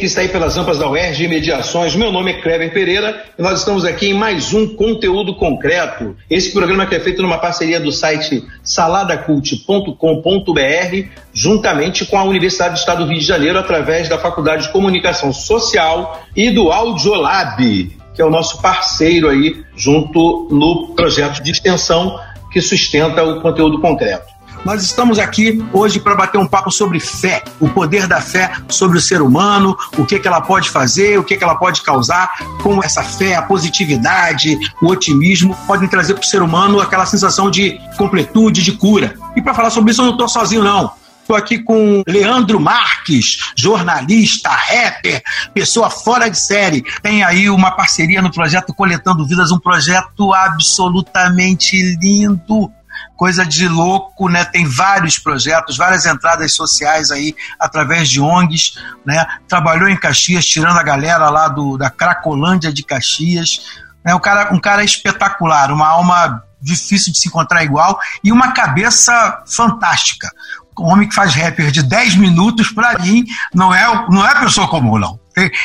Que está aí pelas rampas da UERJ e Mediações. Meu nome é Kleber Pereira e nós estamos aqui em mais um conteúdo concreto. Esse programa que é feito numa parceria do site saladacult.com.br, juntamente com a Universidade do Estado do Rio de Janeiro, através da Faculdade de Comunicação Social e do Audiolab, que é o nosso parceiro aí, junto no projeto de extensão que sustenta o conteúdo concreto. Nós estamos aqui hoje para bater um papo sobre fé, o poder da fé sobre o ser humano, o que, que ela pode fazer, o que, que ela pode causar, como essa fé, a positividade, o otimismo podem trazer para o ser humano aquela sensação de completude, de cura. E para falar sobre isso eu não estou sozinho, não. Estou aqui com Leandro Marques, jornalista, rapper, pessoa fora de série. Tem aí uma parceria no projeto Coletando Vidas, um projeto absolutamente lindo coisa de louco, né? Tem vários projetos, várias entradas sociais aí através de ONGs, né? Trabalhou em Caxias, tirando a galera lá do, da Cracolândia de Caxias. É um cara, um cara espetacular, uma alma difícil de se encontrar igual e uma cabeça fantástica. Um homem que faz rapper de 10 minutos, para mim, não é, não é pessoa comum, não.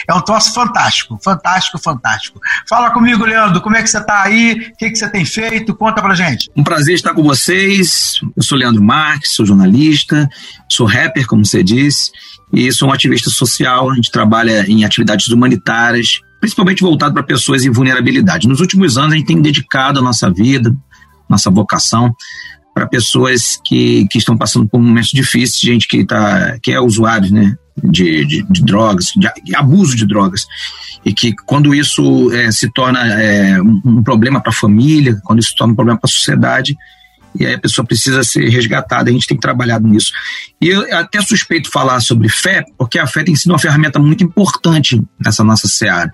É um troço fantástico, fantástico, fantástico. Fala comigo, Leandro, como é que você está aí? O que, que você tem feito? Conta pra gente. Um prazer estar com vocês. Eu sou Leandro Marques, sou jornalista, sou rapper, como você disse, e sou um ativista social. A gente trabalha em atividades humanitárias, principalmente voltado para pessoas em vulnerabilidade. Nos últimos anos, a gente tem dedicado a nossa vida, nossa vocação para pessoas que, que estão passando por momentos difíceis, gente que, tá, que é usuário né, de, de, de drogas, de, abuso de drogas. E que quando isso é, se torna é, um, um, problema para a família, quando isso se torna um problema para a sociedade, e aí a pessoa precisa ser resgatada, a gente tem trabalhado nisso. E eu até suspeito falar sobre fé, porque a fé tem sido uma ferramenta muito importante nessa nossa seara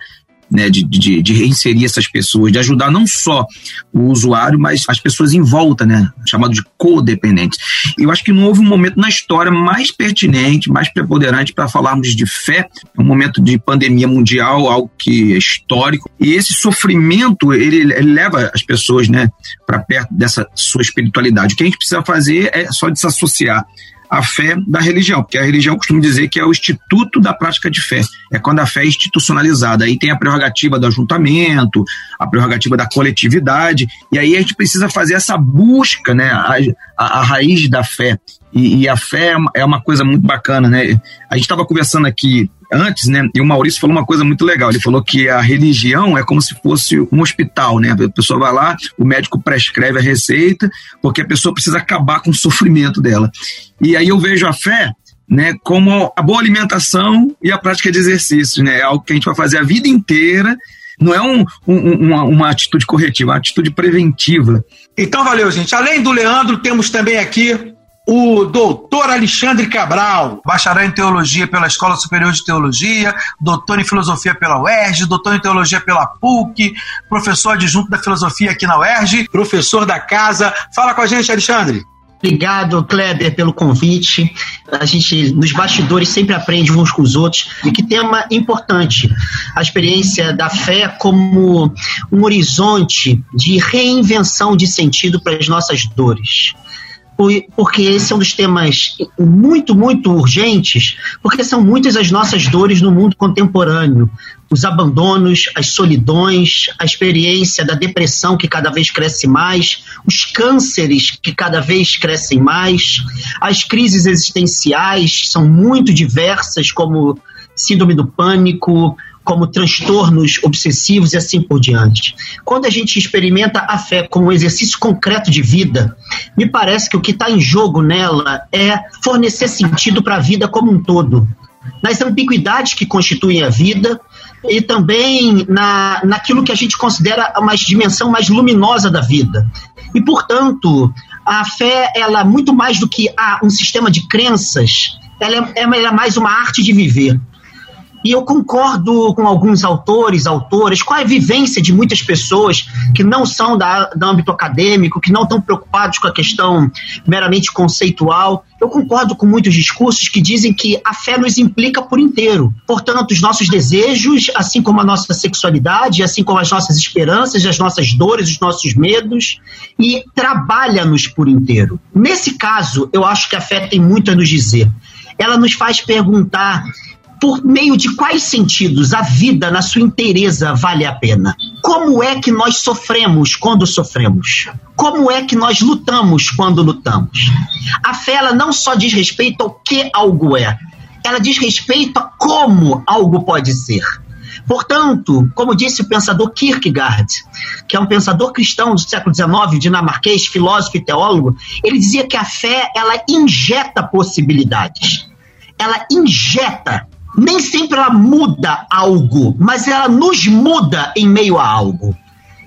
né, de, de, de, reinserir essas pessoas, de ajudar não só o usuário, mas as pessoas em volta, né, chamado de codependentes. Eu acho que não houve um momento na história mais pertinente, mais preponderante para falarmos de fé, um momento de pandemia mundial, algo que é histórico, e esse sofrimento, ele, ele leva as pessoas, né, para perto dessa sua espiritualidade. O que a gente precisa fazer é só desassociar a fé da religião, porque a religião costuma dizer que é o instituto da prática de fé, é quando a fé é institucionalizada. Aí tem a prerrogativa do ajuntamento, a prerrogativa da coletividade, e aí a gente precisa fazer essa busca, né, a, a, a raiz da fé. E, e, a fé é uma coisa muito bacana, né? A gente estava conversando aqui antes, né? E o Maurício falou uma coisa muito legal. Ele falou que a religião é como se fosse um hospital, né? A pessoa vai lá, o médico prescreve a receita, porque a pessoa precisa acabar com o sofrimento dela. E aí eu vejo a fé né, como a boa alimentação e a prática de exercícios, né? É algo que a gente vai fazer a vida inteira não é um, um, uma, uma, atitude corretiva, é uma atitude preventiva. Então, valeu, gente. Além do Leandro, temos também aqui o doutor Alexandre Cabral, bacharel em teologia pela Escola Superior de Teologia, doutor em filosofia pela UERJ, doutor em teologia pela PUC, professor adjunto da filosofia aqui na UERJ, professor da casa. Fala com a gente, Alexandre. Obrigado, Kleber, pelo convite. A gente, nos bastidores, sempre aprende uns com os outros. E que tema importante. A experiência da fé como um horizonte de reinvenção de sentido para as nossas dores. Porque esse é um dos temas muito, muito urgentes, porque são muitas as nossas dores no mundo contemporâneo. Os abandonos, as solidões, a experiência da depressão que cada vez cresce mais, os cânceres que cada vez crescem mais, as crises existenciais são muito diversas, como síndrome do pânico, como transtornos obsessivos e assim por diante. Quando a gente experimenta a fé como um exercício concreto de vida, me parece que o que está em jogo nela é fornecer sentido para a vida como um todo. Nas ambiguidades que constituem a vida e também na, naquilo que a gente considera uma dimensão mais luminosa da vida. E, portanto, a fé, ela, muito mais do que um sistema de crenças, ela é, ela é mais uma arte de viver. E eu concordo com alguns autores, autoras, com a vivência de muitas pessoas que não são da, do âmbito acadêmico, que não estão preocupados com a questão meramente conceitual. Eu concordo com muitos discursos que dizem que a fé nos implica por inteiro. Portanto, os nossos desejos, assim como a nossa sexualidade, assim como as nossas esperanças, as nossas dores, os nossos medos, e trabalha-nos por inteiro. Nesse caso, eu acho que a fé tem muito a nos dizer. Ela nos faz perguntar por meio de quais sentidos a vida na sua inteireza vale a pena? Como é que nós sofremos quando sofremos? Como é que nós lutamos quando lutamos? A fé ela não só diz respeito ao que algo é, ela diz respeito a como algo pode ser. Portanto, como disse o pensador Kierkegaard, que é um pensador cristão do século XIX, dinamarquês, filósofo e teólogo, ele dizia que a fé ela injeta possibilidades. Ela injeta nem sempre ela muda algo, mas ela nos muda em meio a algo.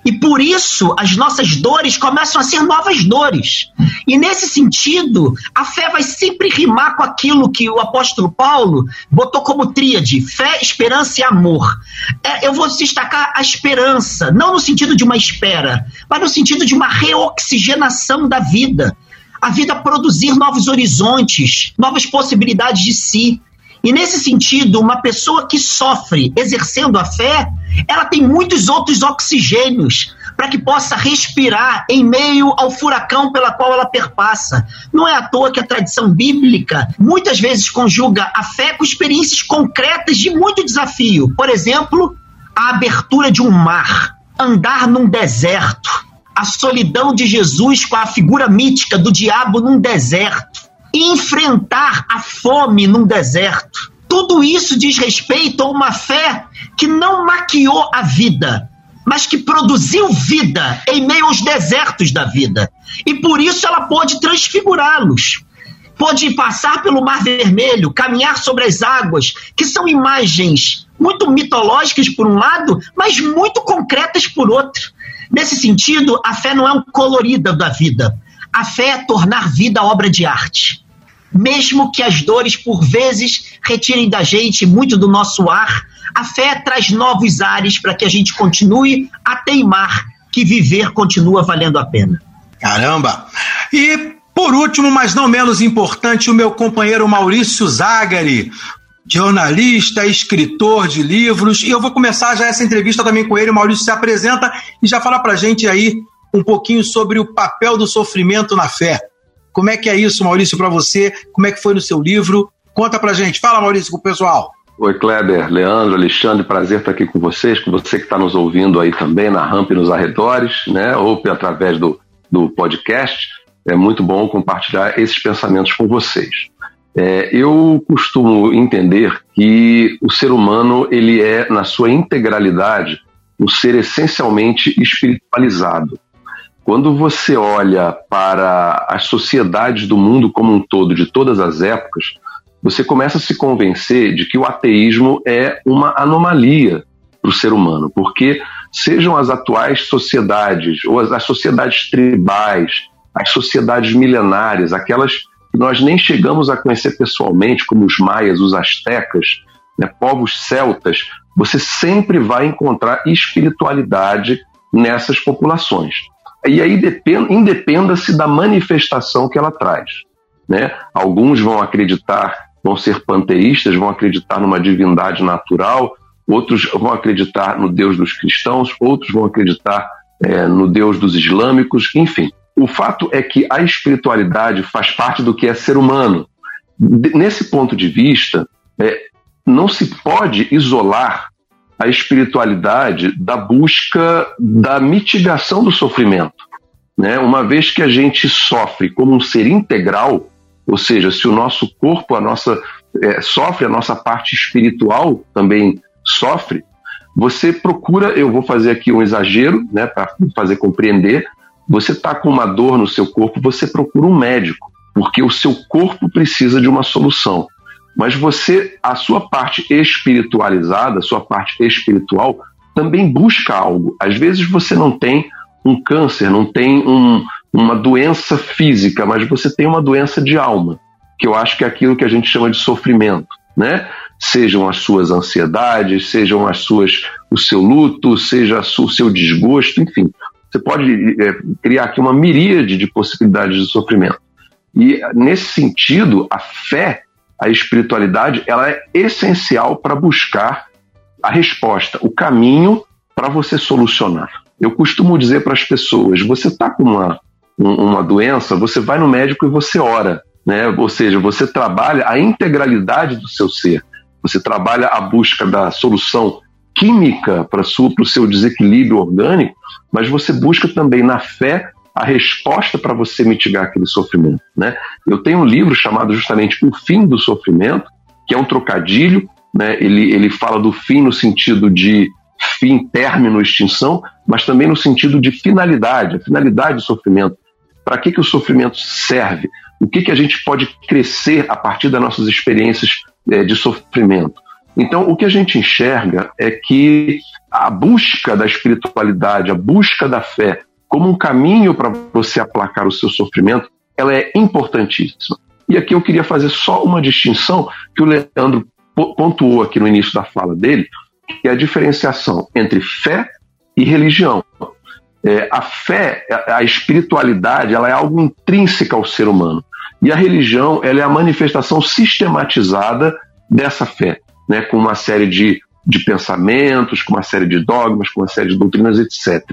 E por isso as nossas dores começam a ser novas dores. E nesse sentido, a fé vai sempre rimar com aquilo que o apóstolo Paulo botou como tríade: fé, esperança e amor. É, eu vou destacar a esperança, não no sentido de uma espera, mas no sentido de uma reoxigenação da vida. A vida produzir novos horizontes, novas possibilidades de si. E nesse sentido, uma pessoa que sofre exercendo a fé, ela tem muitos outros oxigênios para que possa respirar em meio ao furacão pela qual ela perpassa. Não é à toa que a tradição bíblica muitas vezes conjuga a fé com experiências concretas de muito desafio. Por exemplo, a abertura de um mar, andar num deserto, a solidão de Jesus com a figura mítica do diabo num deserto enfrentar a fome num deserto. Tudo isso diz respeito a uma fé que não maquiou a vida, mas que produziu vida em meio aos desertos da vida. E por isso ela pôde transfigurá-los. Pôde passar pelo Mar Vermelho, caminhar sobre as águas, que são imagens muito mitológicas por um lado, mas muito concretas por outro. Nesse sentido, a fé não é um colorida da vida. A fé é tornar vida obra de arte mesmo que as dores por vezes retirem da gente muito do nosso ar, a fé traz novos ares para que a gente continue a teimar que viver continua valendo a pena. Caramba! E por último, mas não menos importante, o meu companheiro Maurício Zagari, jornalista, escritor de livros, e eu vou começar já essa entrevista também com ele. O Maurício se apresenta e já fala para gente aí um pouquinho sobre o papel do sofrimento na fé. Como é que é isso, Maurício, para você? Como é que foi no seu livro? Conta pra gente. Fala, Maurício, com o pessoal. Oi, Kleber, Leandro, Alexandre, prazer estar aqui com vocês, com você que está nos ouvindo aí também na rampa e nos arredores, né, ou através do, do podcast. É muito bom compartilhar esses pensamentos com vocês. É, eu costumo entender que o ser humano ele é, na sua integralidade, um ser essencialmente espiritualizado. Quando você olha para as sociedades do mundo como um todo, de todas as épocas, você começa a se convencer de que o ateísmo é uma anomalia para o ser humano, porque sejam as atuais sociedades, ou as, as sociedades tribais, as sociedades milenares, aquelas que nós nem chegamos a conhecer pessoalmente, como os maias, os astecas, né, povos celtas, você sempre vai encontrar espiritualidade nessas populações. E aí independa-se da manifestação que ela traz. Né? Alguns vão acreditar, vão ser panteístas, vão acreditar numa divindade natural, outros vão acreditar no Deus dos cristãos, outros vão acreditar é, no Deus dos islâmicos, enfim. o fato é que a espiritualidade faz parte do que é ser humano. Nesse ponto de vista, é, não se pode isolar a espiritualidade da busca da mitigação do sofrimento. Né? Uma vez que a gente sofre como um ser integral, ou seja, se o nosso corpo, a nossa é, sofre, a nossa parte espiritual também sofre, você procura, eu vou fazer aqui um exagero, né, para fazer compreender, você está com uma dor no seu corpo, você procura um médico, porque o seu corpo precisa de uma solução. Mas você, a sua parte espiritualizada, a sua parte espiritual, também busca algo. Às vezes você não tem um câncer, não tem um, uma doença física, mas você tem uma doença de alma, que eu acho que é aquilo que a gente chama de sofrimento, né? Sejam as suas ansiedades, sejam as suas o seu luto, seja o seu desgosto, enfim. Você pode é, criar aqui uma miríade de possibilidades de sofrimento. E nesse sentido, a fé, a espiritualidade, ela é essencial para buscar a resposta, o caminho para você solucionar. Eu costumo dizer para as pessoas: você está com uma, uma doença, você vai no médico e você ora. Né? Ou seja, você trabalha a integralidade do seu ser. Você trabalha a busca da solução química para o seu desequilíbrio orgânico, mas você busca também na fé a resposta para você mitigar aquele sofrimento. Né? Eu tenho um livro chamado justamente O Fim do Sofrimento, que é um trocadilho, né? ele, ele fala do fim no sentido de fim, término, extinção, mas também no sentido de finalidade, a finalidade do sofrimento. Para que, que o sofrimento serve? O que, que a gente pode crescer a partir das nossas experiências é, de sofrimento? Então, o que a gente enxerga é que a busca da espiritualidade, a busca da fé, como um caminho para você aplacar o seu sofrimento, ela é importantíssima. E aqui eu queria fazer só uma distinção que o Leandro pontuou aqui no início da fala dele, que é a diferenciação entre fé e religião. É, a fé, a espiritualidade, ela é algo intrínseca ao ser humano. E a religião, ela é a manifestação sistematizada dessa fé, né, com uma série de, de pensamentos, com uma série de dogmas, com uma série de doutrinas, etc.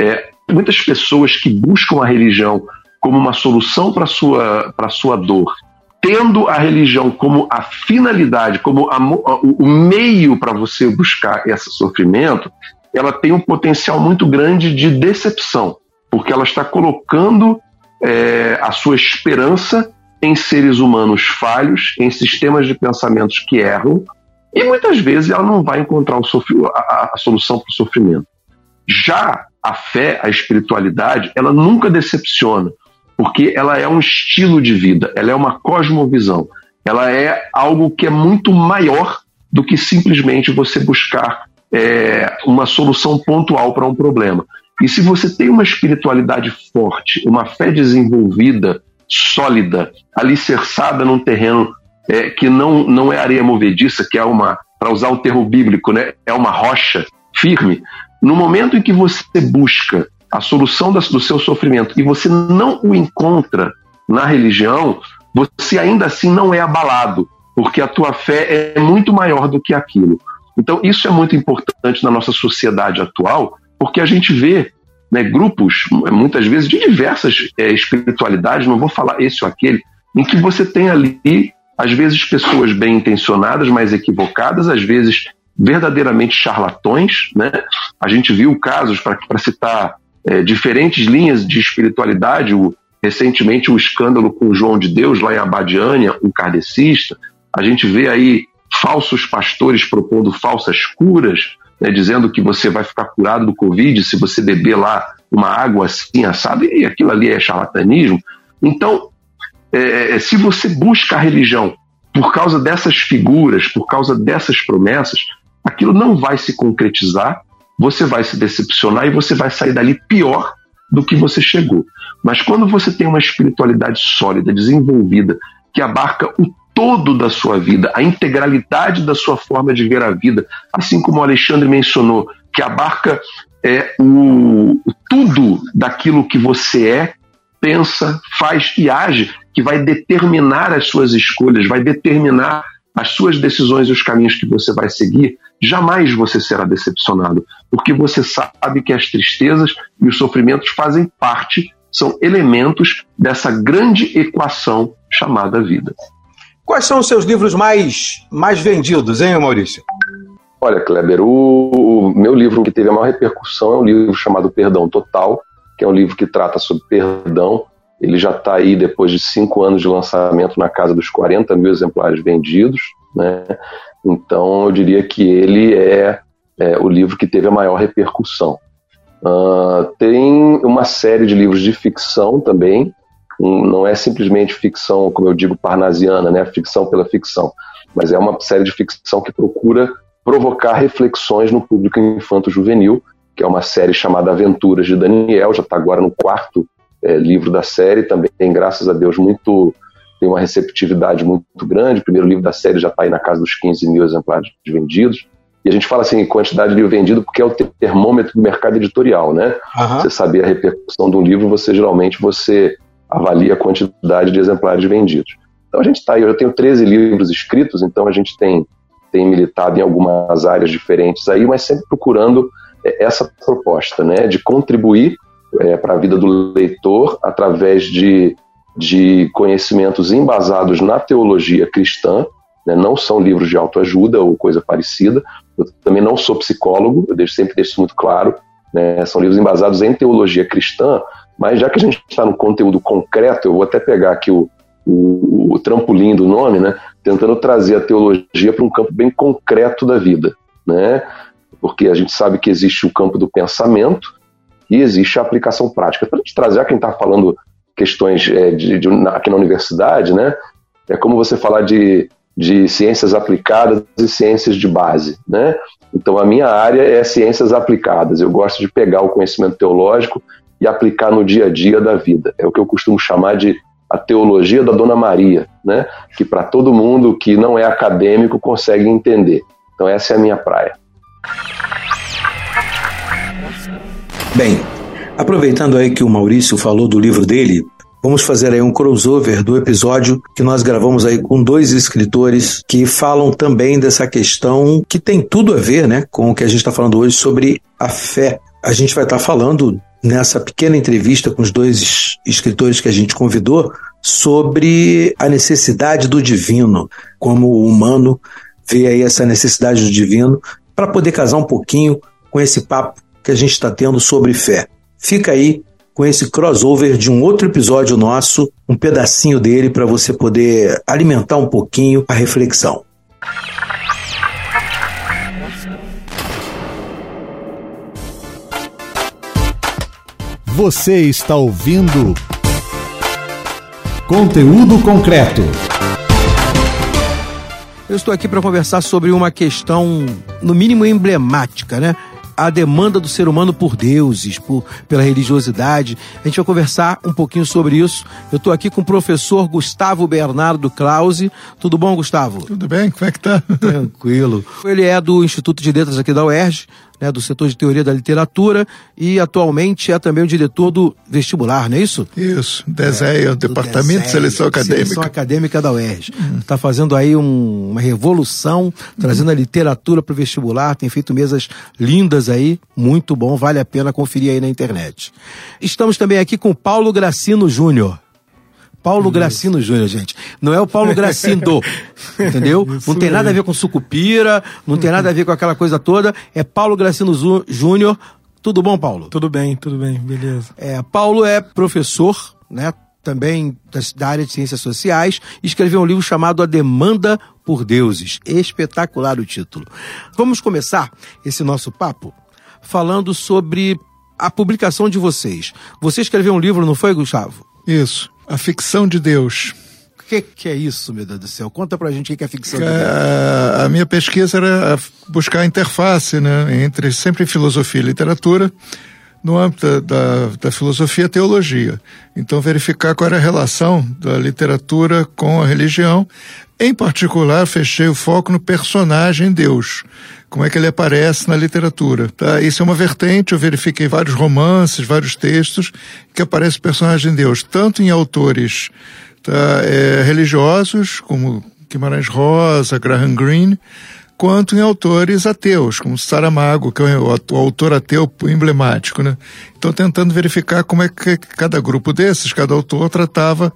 É, muitas pessoas que buscam a religião como uma solução para sua, sua dor tendo a religião como a finalidade, como a, o meio para você buscar esse sofrimento, ela tem um potencial muito grande de decepção, porque ela está colocando é, a sua esperança em seres humanos falhos, em sistemas de pensamentos que erram, e muitas vezes ela não vai encontrar a, a solução para o sofrimento. Já a fé, a espiritualidade, ela nunca decepciona, porque ela é um estilo de vida, ela é uma cosmovisão, ela é algo que é muito maior do que simplesmente você buscar é, uma solução pontual para um problema. E se você tem uma espiritualidade forte, uma fé desenvolvida, sólida, alicerçada num terreno é, que não, não é areia movediça, que é uma, para usar o termo bíblico, né, é uma rocha firme, no momento em que você busca a solução do seu sofrimento e você não o encontra na religião, você ainda assim não é abalado, porque a tua fé é muito maior do que aquilo. Então, isso é muito importante na nossa sociedade atual, porque a gente vê né, grupos, muitas vezes, de diversas é, espiritualidades, não vou falar esse ou aquele, em que você tem ali, às vezes, pessoas bem intencionadas, mas equivocadas, às vezes verdadeiramente charlatões. Né? A gente viu casos, para citar é, diferentes linhas de espiritualidade. O, recentemente, o escândalo com João de Deus, lá em Abadiânia, um kardecista. A gente vê aí falsos pastores propondo falsas curas, né, dizendo que você vai ficar curado do Covid se você beber lá uma água assim, assada, e aquilo ali é charlatanismo. Então, é, é, se você busca a religião por causa dessas figuras, por causa dessas promessas, aquilo não vai se concretizar você vai se decepcionar e você vai sair dali pior do que você chegou. Mas quando você tem uma espiritualidade sólida, desenvolvida, que abarca o todo da sua vida, a integralidade da sua forma de ver a vida, assim como o Alexandre mencionou, que abarca é, o, tudo daquilo que você é, pensa, faz e age, que vai determinar as suas escolhas, vai determinar as suas decisões e os caminhos que você vai seguir, jamais você será decepcionado, porque você sabe que as tristezas e os sofrimentos fazem parte, são elementos dessa grande equação chamada vida. Quais são os seus livros mais, mais vendidos, hein, Maurício? Olha, Kleber, o, o meu livro que teve a maior repercussão é um livro chamado Perdão Total, que é um livro que trata sobre perdão. Ele já está aí depois de cinco anos de lançamento na casa dos 40 mil exemplares vendidos. Né? Então, eu diria que ele é, é o livro que teve a maior repercussão. Uh, tem uma série de livros de ficção também, um, não é simplesmente ficção, como eu digo, parnasiana, né? ficção pela ficção, mas é uma série de ficção que procura provocar reflexões no público infanto-juvenil, que é uma série chamada Aventuras de Daniel, já está agora no quarto é, livro da série, também graças a Deus, muito tem uma receptividade muito grande. O primeiro livro da série já está aí na casa dos 15 mil exemplares vendidos. E a gente fala assim, quantidade de livro vendido, porque é o termômetro do mercado editorial, né? Uhum. Você saber a repercussão de um livro, você geralmente você avalia a quantidade de exemplares vendidos. Então a gente está aí, eu tenho 13 livros escritos, então a gente tem, tem militado em algumas áreas diferentes aí, mas sempre procurando é, essa proposta, né? De contribuir é, para a vida do leitor através de, de conhecimentos embasados na teologia cristã, né? não são livros de autoajuda ou coisa parecida, eu também não sou psicólogo, eu deixo, sempre deixo isso muito claro. Né? São livros embasados em teologia cristã, mas já que a gente está no conteúdo concreto, eu vou até pegar aqui o, o, o trampolim do nome, né? tentando trazer a teologia para um campo bem concreto da vida. Né? Porque a gente sabe que existe o campo do pensamento e existe a aplicação prática. Para a gente trazer, quem está falando questões é, de, de, aqui na universidade, né? é como você falar de de ciências aplicadas e ciências de base, né? Então a minha área é ciências aplicadas. Eu gosto de pegar o conhecimento teológico e aplicar no dia a dia da vida. É o que eu costumo chamar de a teologia da Dona Maria, né? Que para todo mundo que não é acadêmico consegue entender. Então essa é a minha praia. Bem, aproveitando aí que o Maurício falou do livro dele, Vamos fazer aí um crossover do episódio que nós gravamos aí com dois escritores que falam também dessa questão que tem tudo a ver, né, com o que a gente está falando hoje sobre a fé. A gente vai estar tá falando nessa pequena entrevista com os dois escritores que a gente convidou sobre a necessidade do divino, como o humano vê aí essa necessidade do divino, para poder casar um pouquinho com esse papo que a gente está tendo sobre fé. Fica aí com esse crossover de um outro episódio nosso, um pedacinho dele para você poder alimentar um pouquinho a reflexão. Você está ouvindo Conteúdo Concreto. Eu estou aqui para conversar sobre uma questão, no mínimo emblemática, né? A demanda do ser humano por deuses, por, pela religiosidade. A gente vai conversar um pouquinho sobre isso. Eu estou aqui com o professor Gustavo Bernardo Krause. Tudo bom, Gustavo? Tudo bem, como é que tá? Tranquilo. Ele é do Instituto de Letras aqui da UERJ, né, do setor de teoria da literatura e atualmente é também o diretor do vestibular, não é isso? Isso, DESEA, é, Departamento de Seleção Acadêmica. Seleção Acadêmica da UERJ. Está hum. fazendo aí um, uma revolução, trazendo hum. a literatura para o vestibular, tem feito mesas lindas aí, muito bom, vale a pena conferir aí na internet. Estamos também aqui com Paulo Gracino Júnior. Paulo Gracino Júnior, gente. Não é o Paulo Gracindo, entendeu? Isso não tem nada a ver com sucupira, não tem nada a ver com aquela coisa toda. É Paulo Gracino Júnior. Tudo bom, Paulo? Tudo bem, tudo bem, beleza. É, Paulo é professor, né? Também da área de ciências sociais, escreveu um livro chamado A Demanda por Deuses. Espetacular o título. Vamos começar esse nosso papo falando sobre a publicação de vocês. Você escreveu um livro, não foi, Gustavo? Isso. A ficção de Deus. O que, que, é isso, meu Deus do céu? Conta pra gente o que é a ficção de Deus. A, a minha pesquisa era buscar a interface né, entre sempre filosofia e literatura no âmbito da, da, da, filosofia e teologia. Então, verificar qual era a relação da literatura com a religião. Em particular, fechei o foco no personagem Deus como é que ele aparece na literatura. Tá? Isso é uma vertente, eu verifiquei vários romances, vários textos que aparece o personagem de Deus, tanto em autores tá, é, religiosos, como Guimarães Rosa, Graham Greene, quanto em autores ateus, como Saramago, que é o, autor ateu emblemático, né? Então, tentando verificar como é que cada grupo desses, cada autor, tratava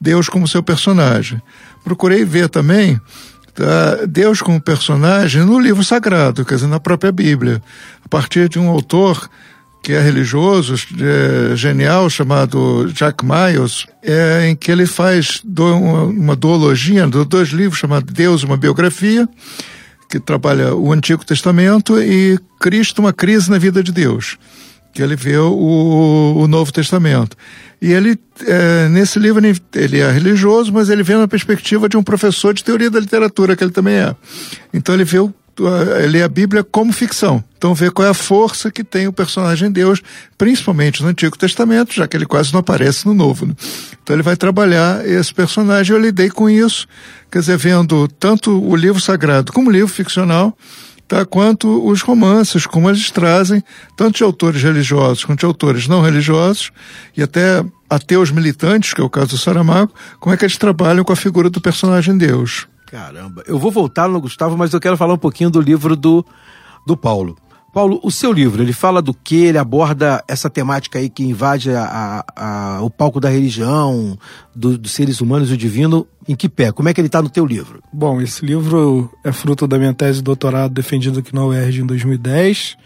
Deus como seu personagem. Procurei ver também Deus como personagem no livro sagrado, quer dizer, na própria Bíblia, a partir de um autor que é religioso, é, genial, chamado Jack Miles, é, em que ele faz do, uma, uma duologia, dois livros chamados Deus, uma biografia, que trabalha o Antigo Testamento, e Cristo, uma crise na vida de Deus, que ele vê o, o Novo Testamento. E ele, é, nesse livro, ele é religioso, mas ele vê na perspectiva de um professor de teoria da literatura, que ele também é. Então ele vê o lê a Bíblia como ficção. Então vê qual é a força que tem o personagem Deus, principalmente no Antigo Testamento, já que ele quase não aparece no Novo. Né? Então ele vai trabalhar esse personagem. Eu lidei com isso, quer dizer, vendo tanto o livro sagrado como o livro ficcional, tá? quanto os romances, como eles trazem, tanto de autores religiosos quanto de autores não religiosos, e até ateus militantes, que é o caso do Saramago, como é que eles trabalham com a figura do personagem Deus. Caramba, eu vou voltar no Gustavo, mas eu quero falar um pouquinho do livro do, do Paulo. Paulo, o seu livro, ele fala do que? Ele aborda essa temática aí que invade a, a, a, o palco da religião, do, dos seres humanos e o divino, em que pé? Como é que ele está no teu livro? Bom, esse livro é fruto da minha tese de doutorado defendida aqui na UERJ em 2010.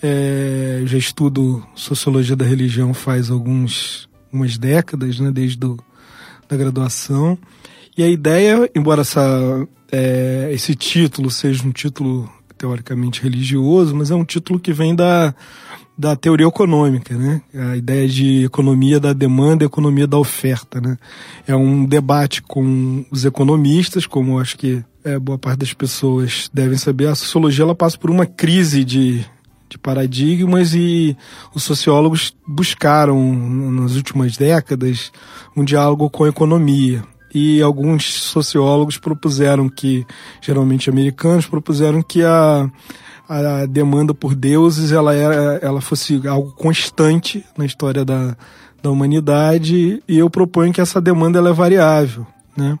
É, já estudo sociologia da religião faz alguns, algumas décadas, né, desde do, da graduação. E a ideia, embora essa, é, esse título seja um título teoricamente religioso, mas é um título que vem da, da teoria econômica, né? A ideia de economia da demanda economia da oferta, né? É um debate com os economistas, como acho que é, boa parte das pessoas devem saber, a sociologia ela passa por uma crise de, de paradigmas e os sociólogos buscaram nas últimas décadas um diálogo com a economia e alguns sociólogos propuseram que, geralmente americanos, propuseram que a, a demanda por deuses ela, era, ela fosse algo constante na história da, da humanidade e eu proponho que essa demanda ela é variável, né?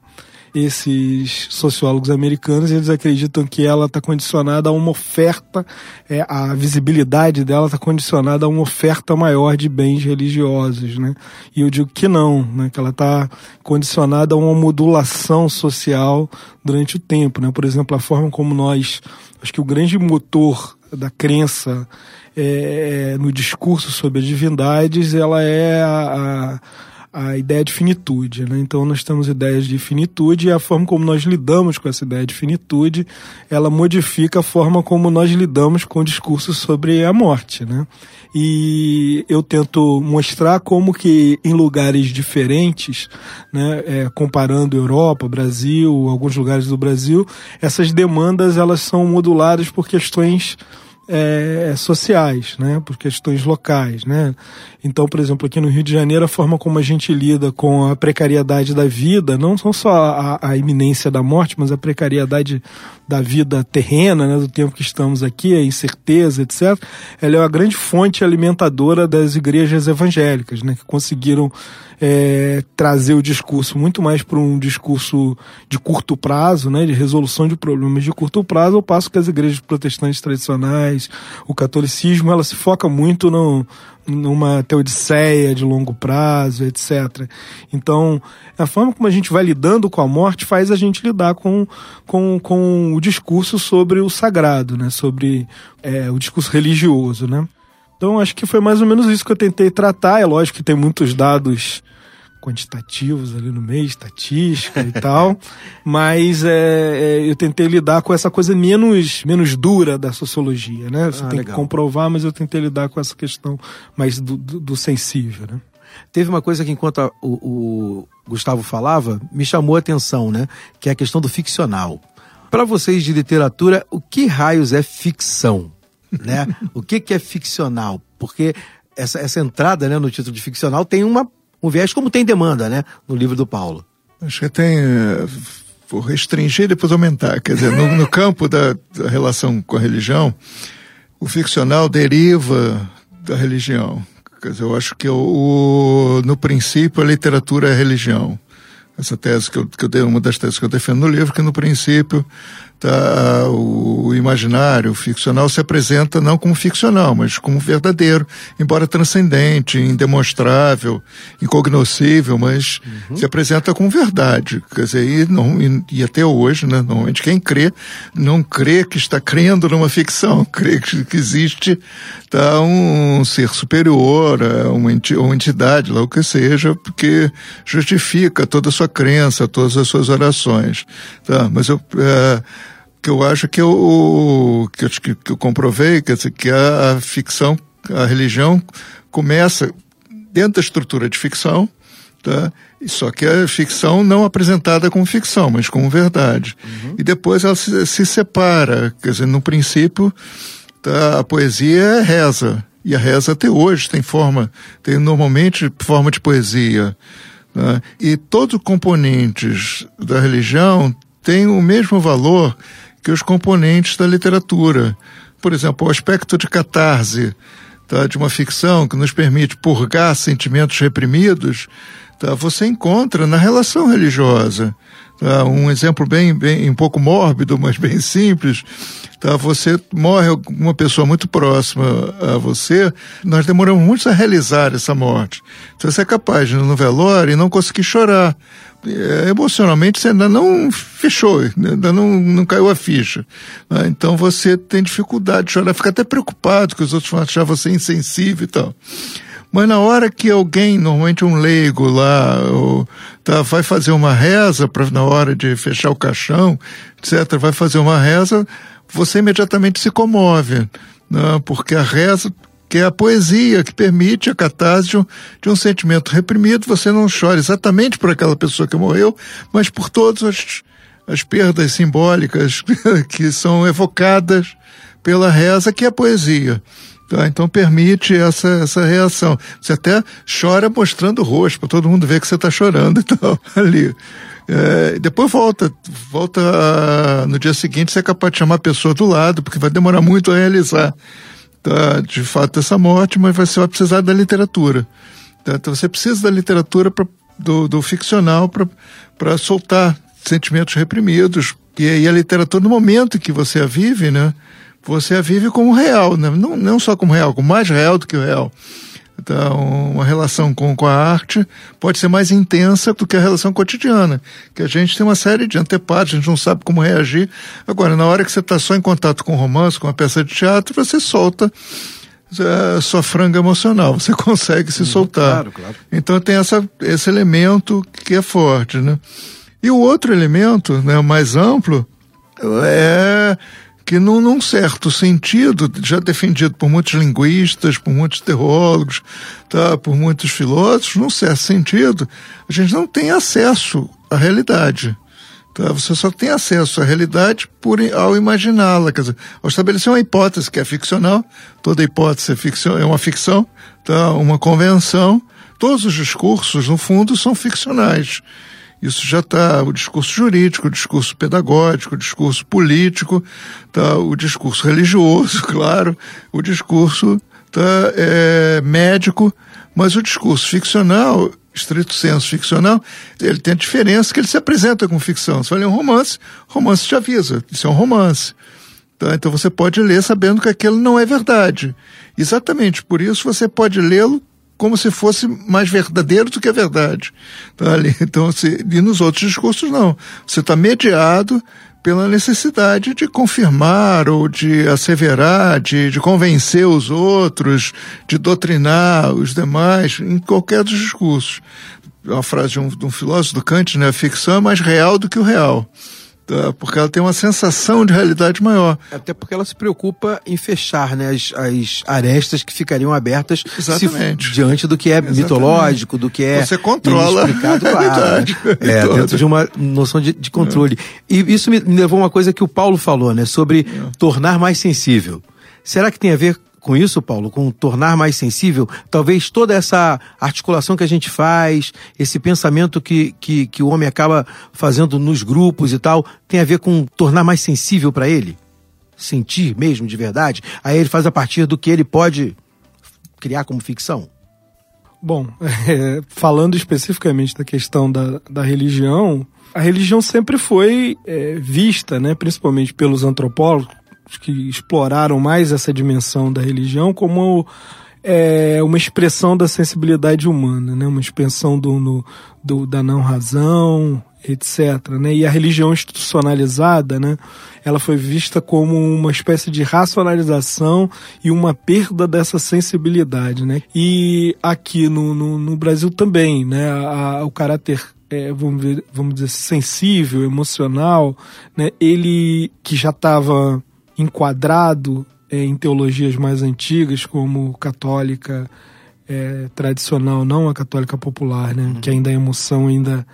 Esses sociólogos americanos eles acreditam que ela está condicionada a uma oferta, é, a visibilidade dela está condicionada a uma oferta maior de bens religiosos, né? E eu digo que não, né? Que ela está condicionada a uma modulação social durante o tempo, né? Por exemplo, a forma como nós, acho que o grande motor da crença é, é no discurso sobre as divindades, ela é a, a a ideia de finitude. Né? Então nós temos ideias de finitude e a forma como nós lidamos com essa ideia de finitude, ela modifica a forma como nós lidamos com o discurso sobre a morte. Né? E eu tento mostrar como que em lugares diferentes, né, é, comparando Europa, Brasil, alguns lugares do Brasil, essas demandas elas são moduladas por questões é, sociais, né, por questões locais, né. Então, por exemplo, aqui no Rio de Janeiro, a forma como a gente lida com a precariedade da vida, não só a, a iminência da morte, mas a precariedade da vida terrena, né, do tempo que estamos aqui, a incerteza, etc., ela é uma grande fonte alimentadora das igrejas evangélicas, né, que conseguiram é, trazer o discurso muito mais para um discurso de curto prazo, né, de resolução de problemas de curto prazo, ao passo que as igrejas protestantes tradicionais, o catolicismo, ela se foca muito no, numa teodiceia de longo prazo, etc. Então, a forma como a gente vai lidando com a morte faz a gente lidar com, com, com o discurso sobre o sagrado, né? sobre é, o discurso religioso. Né? Então, acho que foi mais ou menos isso que eu tentei tratar. É lógico que tem muitos dados quantitativos ali no meio, estatística e tal, mas é, é, eu tentei lidar com essa coisa menos, menos dura da sociologia, né? Você ah, tem legal. que comprovar, mas eu tentei lidar com essa questão mais do, do, do sensível, né? Teve uma coisa que enquanto a, o, o Gustavo falava, me chamou a atenção, né? Que é a questão do ficcional. Para vocês de literatura, o que raios é ficção? Né? o que, que é ficcional? Porque essa, essa entrada né, no título de ficcional tem uma um viés como tem demanda, né? No livro do Paulo. Acho que tem. Eh, vou restringir e depois aumentar. Quer dizer, no, no campo da, da, relação com a religião, o ficcional deriva da religião. Quer dizer, eu acho que o, no princípio a literatura é a religião. Essa tese que eu, que eu dei, uma das teses que eu defendo no livro, que no princípio tá, o imaginário, o ficcional se apresenta não como ficcional, mas como verdadeiro, embora transcendente, indemonstrável, incognoscível, mas uhum. se apresenta como verdade. Quer dizer, e, não, e, e, até hoje, né, normalmente quem crê, não crê que está crendo numa ficção, crê que, que existe tá, um, um ser superior, é, uma, uma entidade, lá o que seja, porque justifica toda a sua crença, todas as suas orações. Tá? Mas eu. É, que eu acho que eu, que eu, que eu comprovei, quer dizer, que a, a ficção, a religião começa dentro da estrutura de ficção, tá? Só que a ficção não apresentada como ficção, mas como verdade. Uhum. E depois ela se, se, separa, quer dizer, no princípio, tá? a poesia é reza. E a reza até hoje tem forma, tem normalmente forma de poesia. Tá? E todos os componentes da religião têm o mesmo valor que os componentes da literatura. Por exemplo, o aspecto de catarse tá, de uma ficção que nos permite purgar sentimentos reprimidos, tá, você encontra na relação religiosa. Tá, um exemplo bem, bem um pouco mórbido, mas bem simples. Tá, você morre uma pessoa muito próxima a você, nós demoramos muito a realizar essa morte. Então você é capaz de ir no velório e não conseguir chorar, emocionalmente você ainda não fechou, ainda não, não caiu a ficha. Né? Então você tem dificuldade de chorar, fica até preocupado que os outros vão achar você insensível e tal. Mas na hora que alguém, normalmente um leigo lá, ou, tá, vai fazer uma reza pra, na hora de fechar o caixão, etc., vai fazer uma reza, você imediatamente se comove, né? porque a reza que é a poesia que permite a catarse de um, sentimento reprimido. Você não chora exatamente por aquela pessoa que morreu, mas por todas as, as perdas simbólicas que são evocadas pela reza, que é a poesia. Tá? Então permite essa, essa reação. Você até chora mostrando o rosto, para todo mundo ver que você está chorando e tal, ali. É, depois volta, volta a, no dia seguinte você é capaz de chamar a pessoa do lado, porque vai demorar muito a realizar tá, de fato essa morte, mas você vai precisar da literatura. Tá? Então você precisa da literatura pra, do, do ficcional para soltar sentimentos reprimidos. E, e a literatura, no momento que você a vive, né, você a vive como real, né? não, não só como real, como mais real do que o real. Então, uma relação com, com a arte pode ser mais intensa do que a relação cotidiana, que a gente tem uma série de antepados, a gente não sabe como reagir. Agora, na hora que você está só em contato com romance, com uma peça de teatro, você solta a é, sua franga emocional, você consegue se uhum, soltar. Claro, claro. Então tem essa, esse elemento que é forte, né? E o outro elemento, né, mais amplo, é que num, num, certo sentido, já defendido por muitos linguistas, por muitos teólogos, tá, por muitos filósofos, num certo sentido, a gente não tem acesso à realidade. Tá? Você só tem acesso à realidade por, ao imaginá-la, quer dizer, ao estabelecer uma hipótese que é ficcional, toda hipótese é, ficção, é uma ficção, tá? uma convenção, todos os discursos, no fundo, são ficcionais. Isso já está o discurso jurídico, o discurso pedagógico, o discurso político, tá, o discurso religioso, claro, o discurso tá, é, médico, mas o discurso ficcional, estrito senso ficcional, ele tem a diferença que ele se apresenta com ficção. Se ler um romance, romance te avisa, isso é um romance. Tá? Então você pode ler sabendo que aquilo não é verdade. Exatamente por isso você pode lê-lo como se fosse mais verdadeiro do que a verdade. Tá ali. Então, se, e nos outros discursos, não. Você está mediado pela necessidade de confirmar ou de asseverar, de, de convencer os outros, de doutrinar os demais, em qualquer dos discursos. Uma frase de um, de um filósofo do Kant, né? A ficção é mais real do que o real. Tá? Porque ela tem uma sensação de realidade maior. Até porque ela se preocupa em fechar né, as, as arestas que ficariam abertas Exatamente. Se, diante do que é Exatamente. mitológico, do que é. Você controla explicado, claro. é, dentro de uma noção de, de controle. É. E isso me levou a uma coisa que o Paulo falou, né? Sobre é. tornar mais sensível. Será que tem a ver com isso, Paulo, com tornar mais sensível, talvez toda essa articulação que a gente faz, esse pensamento que, que, que o homem acaba fazendo nos grupos e tal, tem a ver com tornar mais sensível para ele? Sentir mesmo de verdade? Aí ele faz a partir do que ele pode criar como ficção? Bom, é, falando especificamente da questão da, da religião, a religião sempre foi é, vista, né, principalmente pelos antropólogos que exploraram mais essa dimensão da religião, como é, uma expressão da sensibilidade humana, né, uma expressão do, no, do da não razão, etc. Né? E a religião institucionalizada, né, ela foi vista como uma espécie de racionalização e uma perda dessa sensibilidade. Né? E aqui no, no, no Brasil também, né, a, a, o caráter é, vamos, ver, vamos dizer, sensível, emocional, né, ele que já estava enquadrado é, em teologias mais antigas, como católica é, tradicional, não a católica popular, né, uhum. que ainda a emoção ainda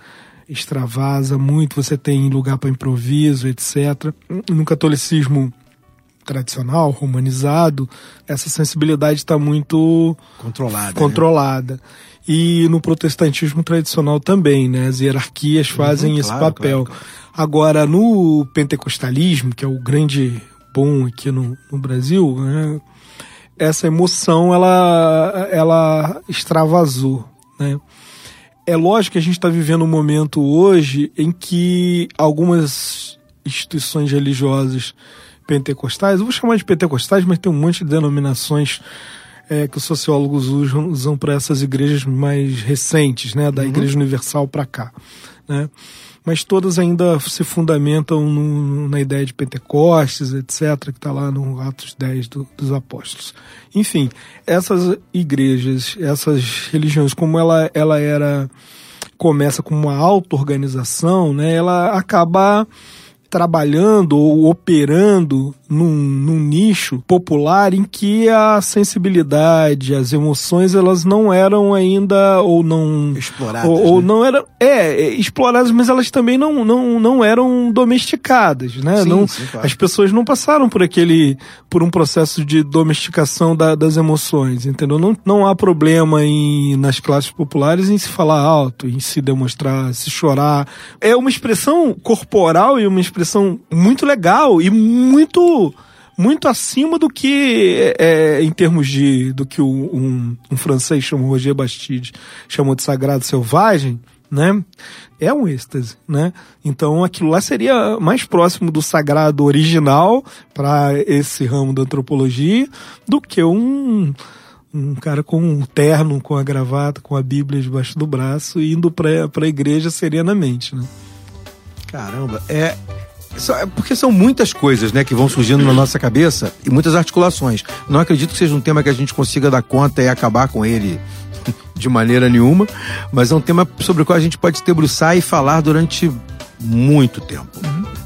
extravasa muito, você tem lugar para improviso, etc. No catolicismo tradicional, romanizado, essa sensibilidade está muito controlada. Né? controlada. Né? E no protestantismo tradicional também, né? As hierarquias uhum, fazem uhum, esse claro, papel. Claro, claro. Agora, no pentecostalismo, que é o grande bom aqui no, no Brasil, né? essa emoção ela, ela extravasou, né? É lógico que a gente está vivendo um momento hoje em que algumas instituições religiosas pentecostais, eu vou chamar de pentecostais, mas tem um monte de denominações é, que os sociólogos usam, usam para essas igrejas mais recentes, né, da uhum. Igreja Universal para cá, né? Mas todas ainda se fundamentam no, na ideia de Pentecostes, etc., que está lá no Atos 10 do, dos Apóstolos. Enfim, essas igrejas, essas religiões, como ela, ela era começa com uma auto-organização, né, ela acaba trabalhando ou operando num, num, nicho popular em que a sensibilidade, as emoções, elas não eram ainda ou não exploradas, ou, ou né? não eram é, é, exploradas, mas elas também não, não, não eram domesticadas, né? Sim, não, sim, claro. As pessoas não passaram por aquele por um processo de domesticação da, das emoções, entendeu? Não, não há problema em nas classes populares em se falar alto, em se demonstrar, se chorar. É uma expressão corporal e uma expressão muito legal e muito muito acima do que é, em termos de do que um, um francês chamou Roger Bastide chamou de sagrado selvagem né é um êxtase né então aquilo lá seria mais próximo do sagrado original para esse ramo da antropologia do que um um cara com um terno, com a gravata, com a Bíblia debaixo do braço, indo para a igreja serenamente, né? Caramba, é é porque são muitas coisas, né, que vão surgindo na nossa cabeça e muitas articulações. Não acredito que seja um tema que a gente consiga dar conta e acabar com ele de maneira nenhuma, mas é um tema sobre o qual a gente pode se debruçar e falar durante muito tempo.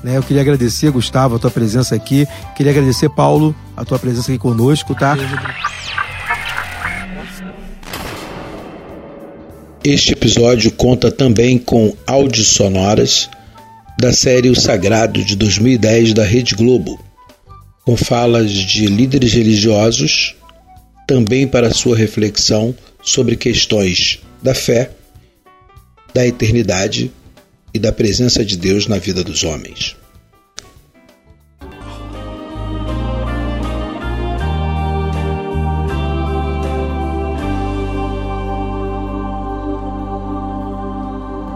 Né, eu queria agradecer, Gustavo, a tua presença aqui. Queria agradecer, Paulo, a tua presença aqui conosco, tá? Este episódio conta também com áudios sonoras da série O Sagrado de 2010 da Rede Globo, com falas de líderes religiosos, também para sua reflexão sobre questões da fé, da eternidade e da presença de Deus na vida dos homens.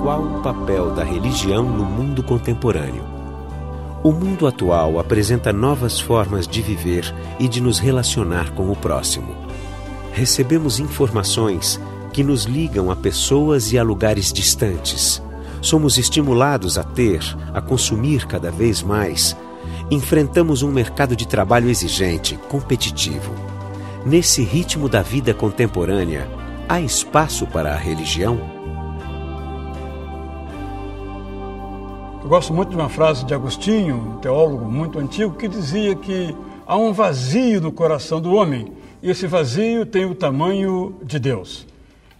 Qual o papel da religião no mundo contemporâneo? O mundo atual apresenta novas formas de viver e de nos relacionar com o próximo. Recebemos informações que nos ligam a pessoas e a lugares distantes. Somos estimulados a ter, a consumir cada vez mais. Enfrentamos um mercado de trabalho exigente, competitivo. Nesse ritmo da vida contemporânea, há espaço para a religião? Eu gosto muito de uma frase de Agostinho, um teólogo muito antigo, que dizia que há um vazio no coração do homem e esse vazio tem o tamanho de Deus.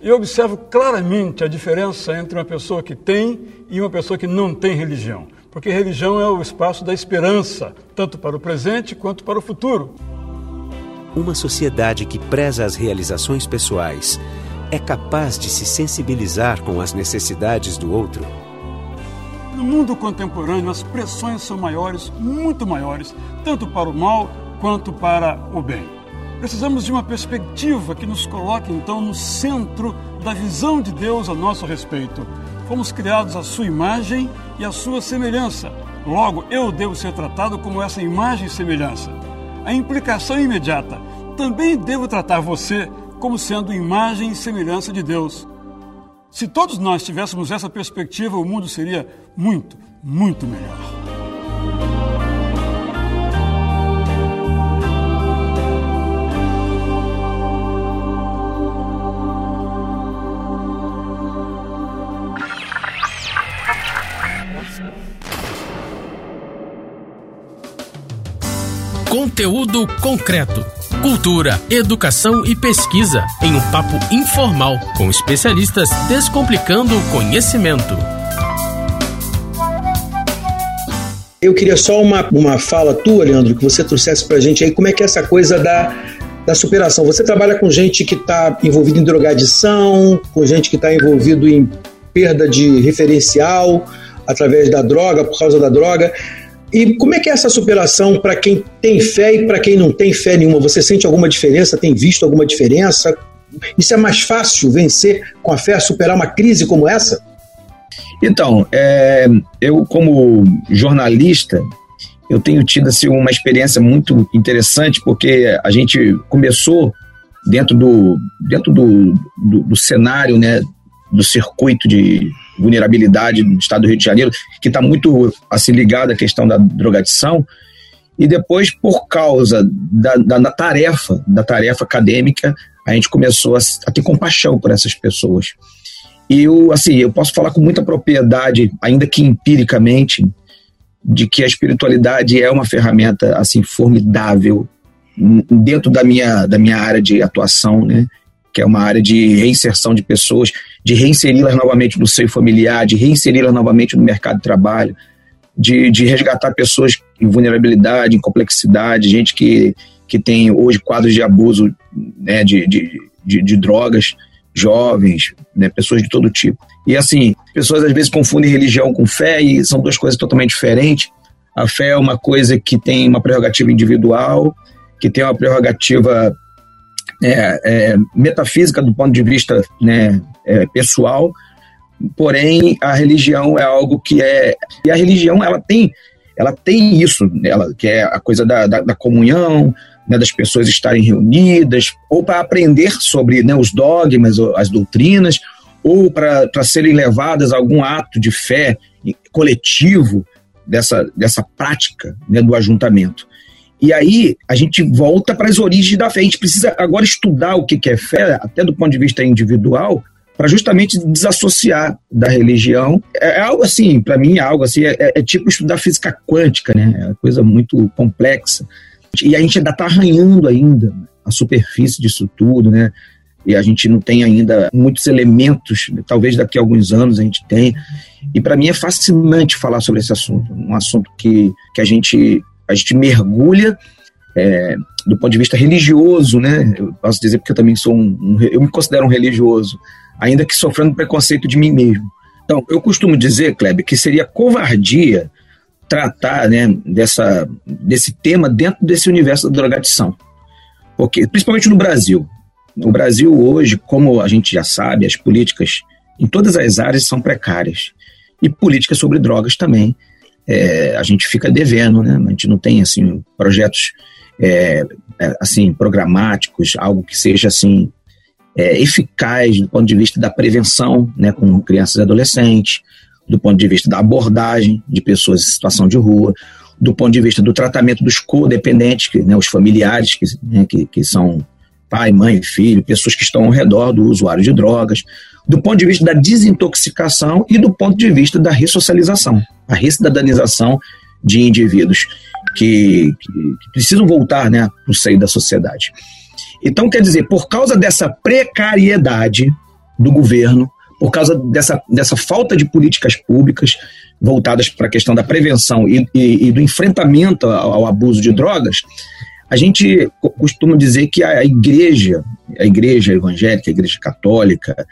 Eu observo claramente a diferença entre uma pessoa que tem e uma pessoa que não tem religião, porque religião é o espaço da esperança, tanto para o presente quanto para o futuro. Uma sociedade que preza as realizações pessoais é capaz de se sensibilizar com as necessidades do outro no mundo contemporâneo, as pressões são maiores, muito maiores, tanto para o mal quanto para o bem. Precisamos de uma perspectiva que nos coloque então no centro da visão de Deus a nosso respeito. Fomos criados à sua imagem e à sua semelhança. Logo, eu devo ser tratado como essa imagem e semelhança. A implicação é imediata. Também devo tratar você como sendo imagem e semelhança de Deus. Se todos nós tivéssemos essa perspectiva, o mundo seria muito, muito melhor. Conteúdo concreto. Cultura, educação e pesquisa em um papo informal com especialistas descomplicando o conhecimento. Eu queria só uma, uma fala tua, Leandro, que você trouxesse pra gente aí como é que é essa coisa da, da superação. Você trabalha com gente que está envolvida em drogadição, com gente que está envolvido em perda de referencial através da droga, por causa da droga. E como é que é essa superação para quem tem fé e para quem não tem fé nenhuma? Você sente alguma diferença? Tem visto alguma diferença? Isso é mais fácil vencer com a fé, superar uma crise como essa? Então, é, eu como jornalista, eu tenho tido assim, uma experiência muito interessante, porque a gente começou dentro do, dentro do, do, do cenário né, do circuito de vulnerabilidade do estado do Rio de Janeiro, que está muito assim, ligado à questão da drogadição, e depois, por causa da, da, da, tarefa, da tarefa acadêmica, a gente começou a, a, ter compaixão por essas pessoas. E eu, assim, eu posso falar com muita propriedade, ainda que empiricamente, de que a espiritualidade é uma ferramenta assim formidável dentro da minha, da minha área de atuação, né? Que é uma área de reinserção de pessoas, de reinseri-las novamente no seio familiar, de reinseri-las novamente no mercado de trabalho, de, de resgatar pessoas em vulnerabilidade, em complexidade, gente que, que tem hoje quadros de abuso né, de, de, de, de drogas, jovens, né, pessoas de todo tipo. E assim, pessoas às vezes confundem religião com fé e são duas coisas totalmente diferentes. A fé é uma coisa que tem uma prerrogativa individual, que tem uma prerrogativa é, é, metafísica do ponto de vista né, é, pessoal, porém a religião é algo que é e a religião ela tem ela tem isso ela que é a coisa da, da, da comunhão né, das pessoas estarem reunidas ou para aprender sobre né, os dogmas as doutrinas ou para serem levadas a algum ato de fé coletivo dessa, dessa prática né, do ajuntamento e aí a gente volta para as origens da fé. A gente precisa agora estudar o que é fé, até do ponto de vista individual, para justamente desassociar da religião. É, é algo assim, para mim, é algo assim, é, é, tipo estudar física quântica, né? É uma coisa muito complexa. E a gente ainda está arranhando ainda a superfície disso tudo, né? E a gente não tem ainda muitos elementos, talvez daqui a alguns anos a gente tenha. E para mim é fascinante falar sobre esse assunto, um assunto que, que a gente a gente mergulha é, do ponto de vista religioso, né? Eu posso dizer porque eu também sou um, um, eu me considero um religioso, ainda que sofrendo preconceito de mim mesmo. Então, eu costumo dizer, Kleber, que seria covardia tratar, né, dessa, desse tema dentro desse universo da drogadição. Porque, principalmente no Brasil. No Brasil hoje, como a gente já sabe, as políticas em todas as áreas são precárias. E políticas sobre drogas também é, a gente fica devendo, né? A gente não tem assim projetos é, é, assim programáticos, algo que seja assim é, eficaz do ponto de vista da prevenção, né, com crianças e adolescentes, do ponto de vista da abordagem de pessoas em situação de rua, do ponto de vista do tratamento dos codependentes, né, os familiares que, né, que, que são pai, mãe, filho, pessoas que estão ao redor do usuário de drogas, do ponto de vista da desintoxicação e do ponto de vista da ressocialização, a recidadanização de indivíduos que, que, que precisam voltar né, para o seio da sociedade. Então, quer dizer, por causa dessa precariedade do governo, por causa dessa, dessa falta de políticas públicas voltadas para a questão da prevenção e, e, e do enfrentamento ao, ao, abuso de drogas, a gente costuma dizer que a, igreja, a igreja evangélica, a igreja católica,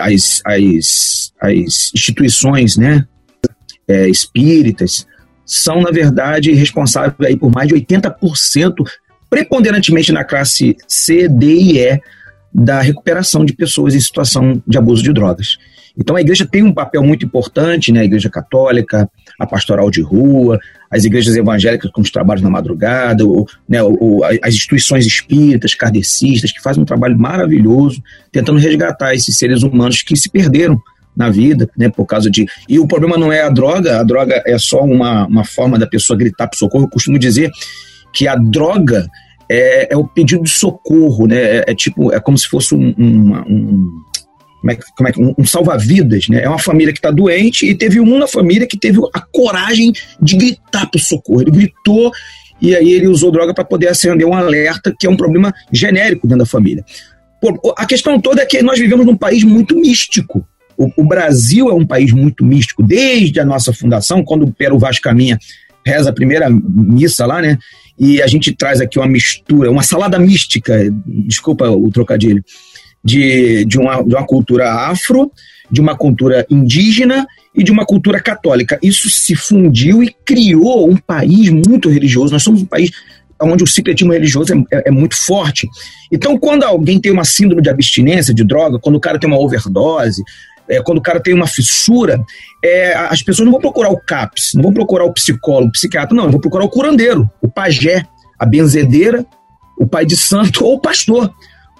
as, as, as instituições né, é, espíritas são, na verdade, responsáveis aí por mais de 80% preponderantemente na classe C, D e E da recuperação de pessoas em situação de abuso de drogas. Então a igreja tem um papel muito importante, né? A igreja católica, a pastoral de rua, as igrejas evangélicas com os trabalhos na madrugada, o, né, as instituições espíritas, kardecistas, que fazem um trabalho maravilhoso tentando resgatar esses seres humanos que se perderam na vida, né, por causa de... E o problema não é a droga, a droga é só uma, uma forma da pessoa gritar por socorro. Eu costumo dizer que a droga é, é o pedido de socorro, né, é, é tipo, é como se fosse um, um como é, como é, um, um salva-vidas, né? É uma família que está doente e teve um na família que teve a coragem de gritar para o socorro. Ele gritou e aí ele usou droga para poder acender um alerta, que é um problema genérico dentro da família. Pô, a questão toda é que nós vivemos num país muito místico. O, o, Brasil é um país muito místico. Desde a nossa fundação, quando o Pero Vaz Caminha reza a primeira missa lá, né? E a gente traz aqui uma mistura, uma salada mística, desculpa o trocadilho, de, de, uma, de uma cultura afro, de uma cultura indígena e de uma cultura católica. Isso se fundiu e criou um país muito religioso. Nós somos um país onde o secretismo religioso é, é, é, muito forte. Então, quando alguém tem uma síndrome de abstinência de droga, quando o cara tem uma overdose, é, quando o cara tem uma fissura, é, as pessoas não vão procurar o CAPS, não vão procurar o psicólogo, o psiquiatra, não, vão procurar o curandeiro, o pajé, a benzedeira, o pai de santo ou o pastor.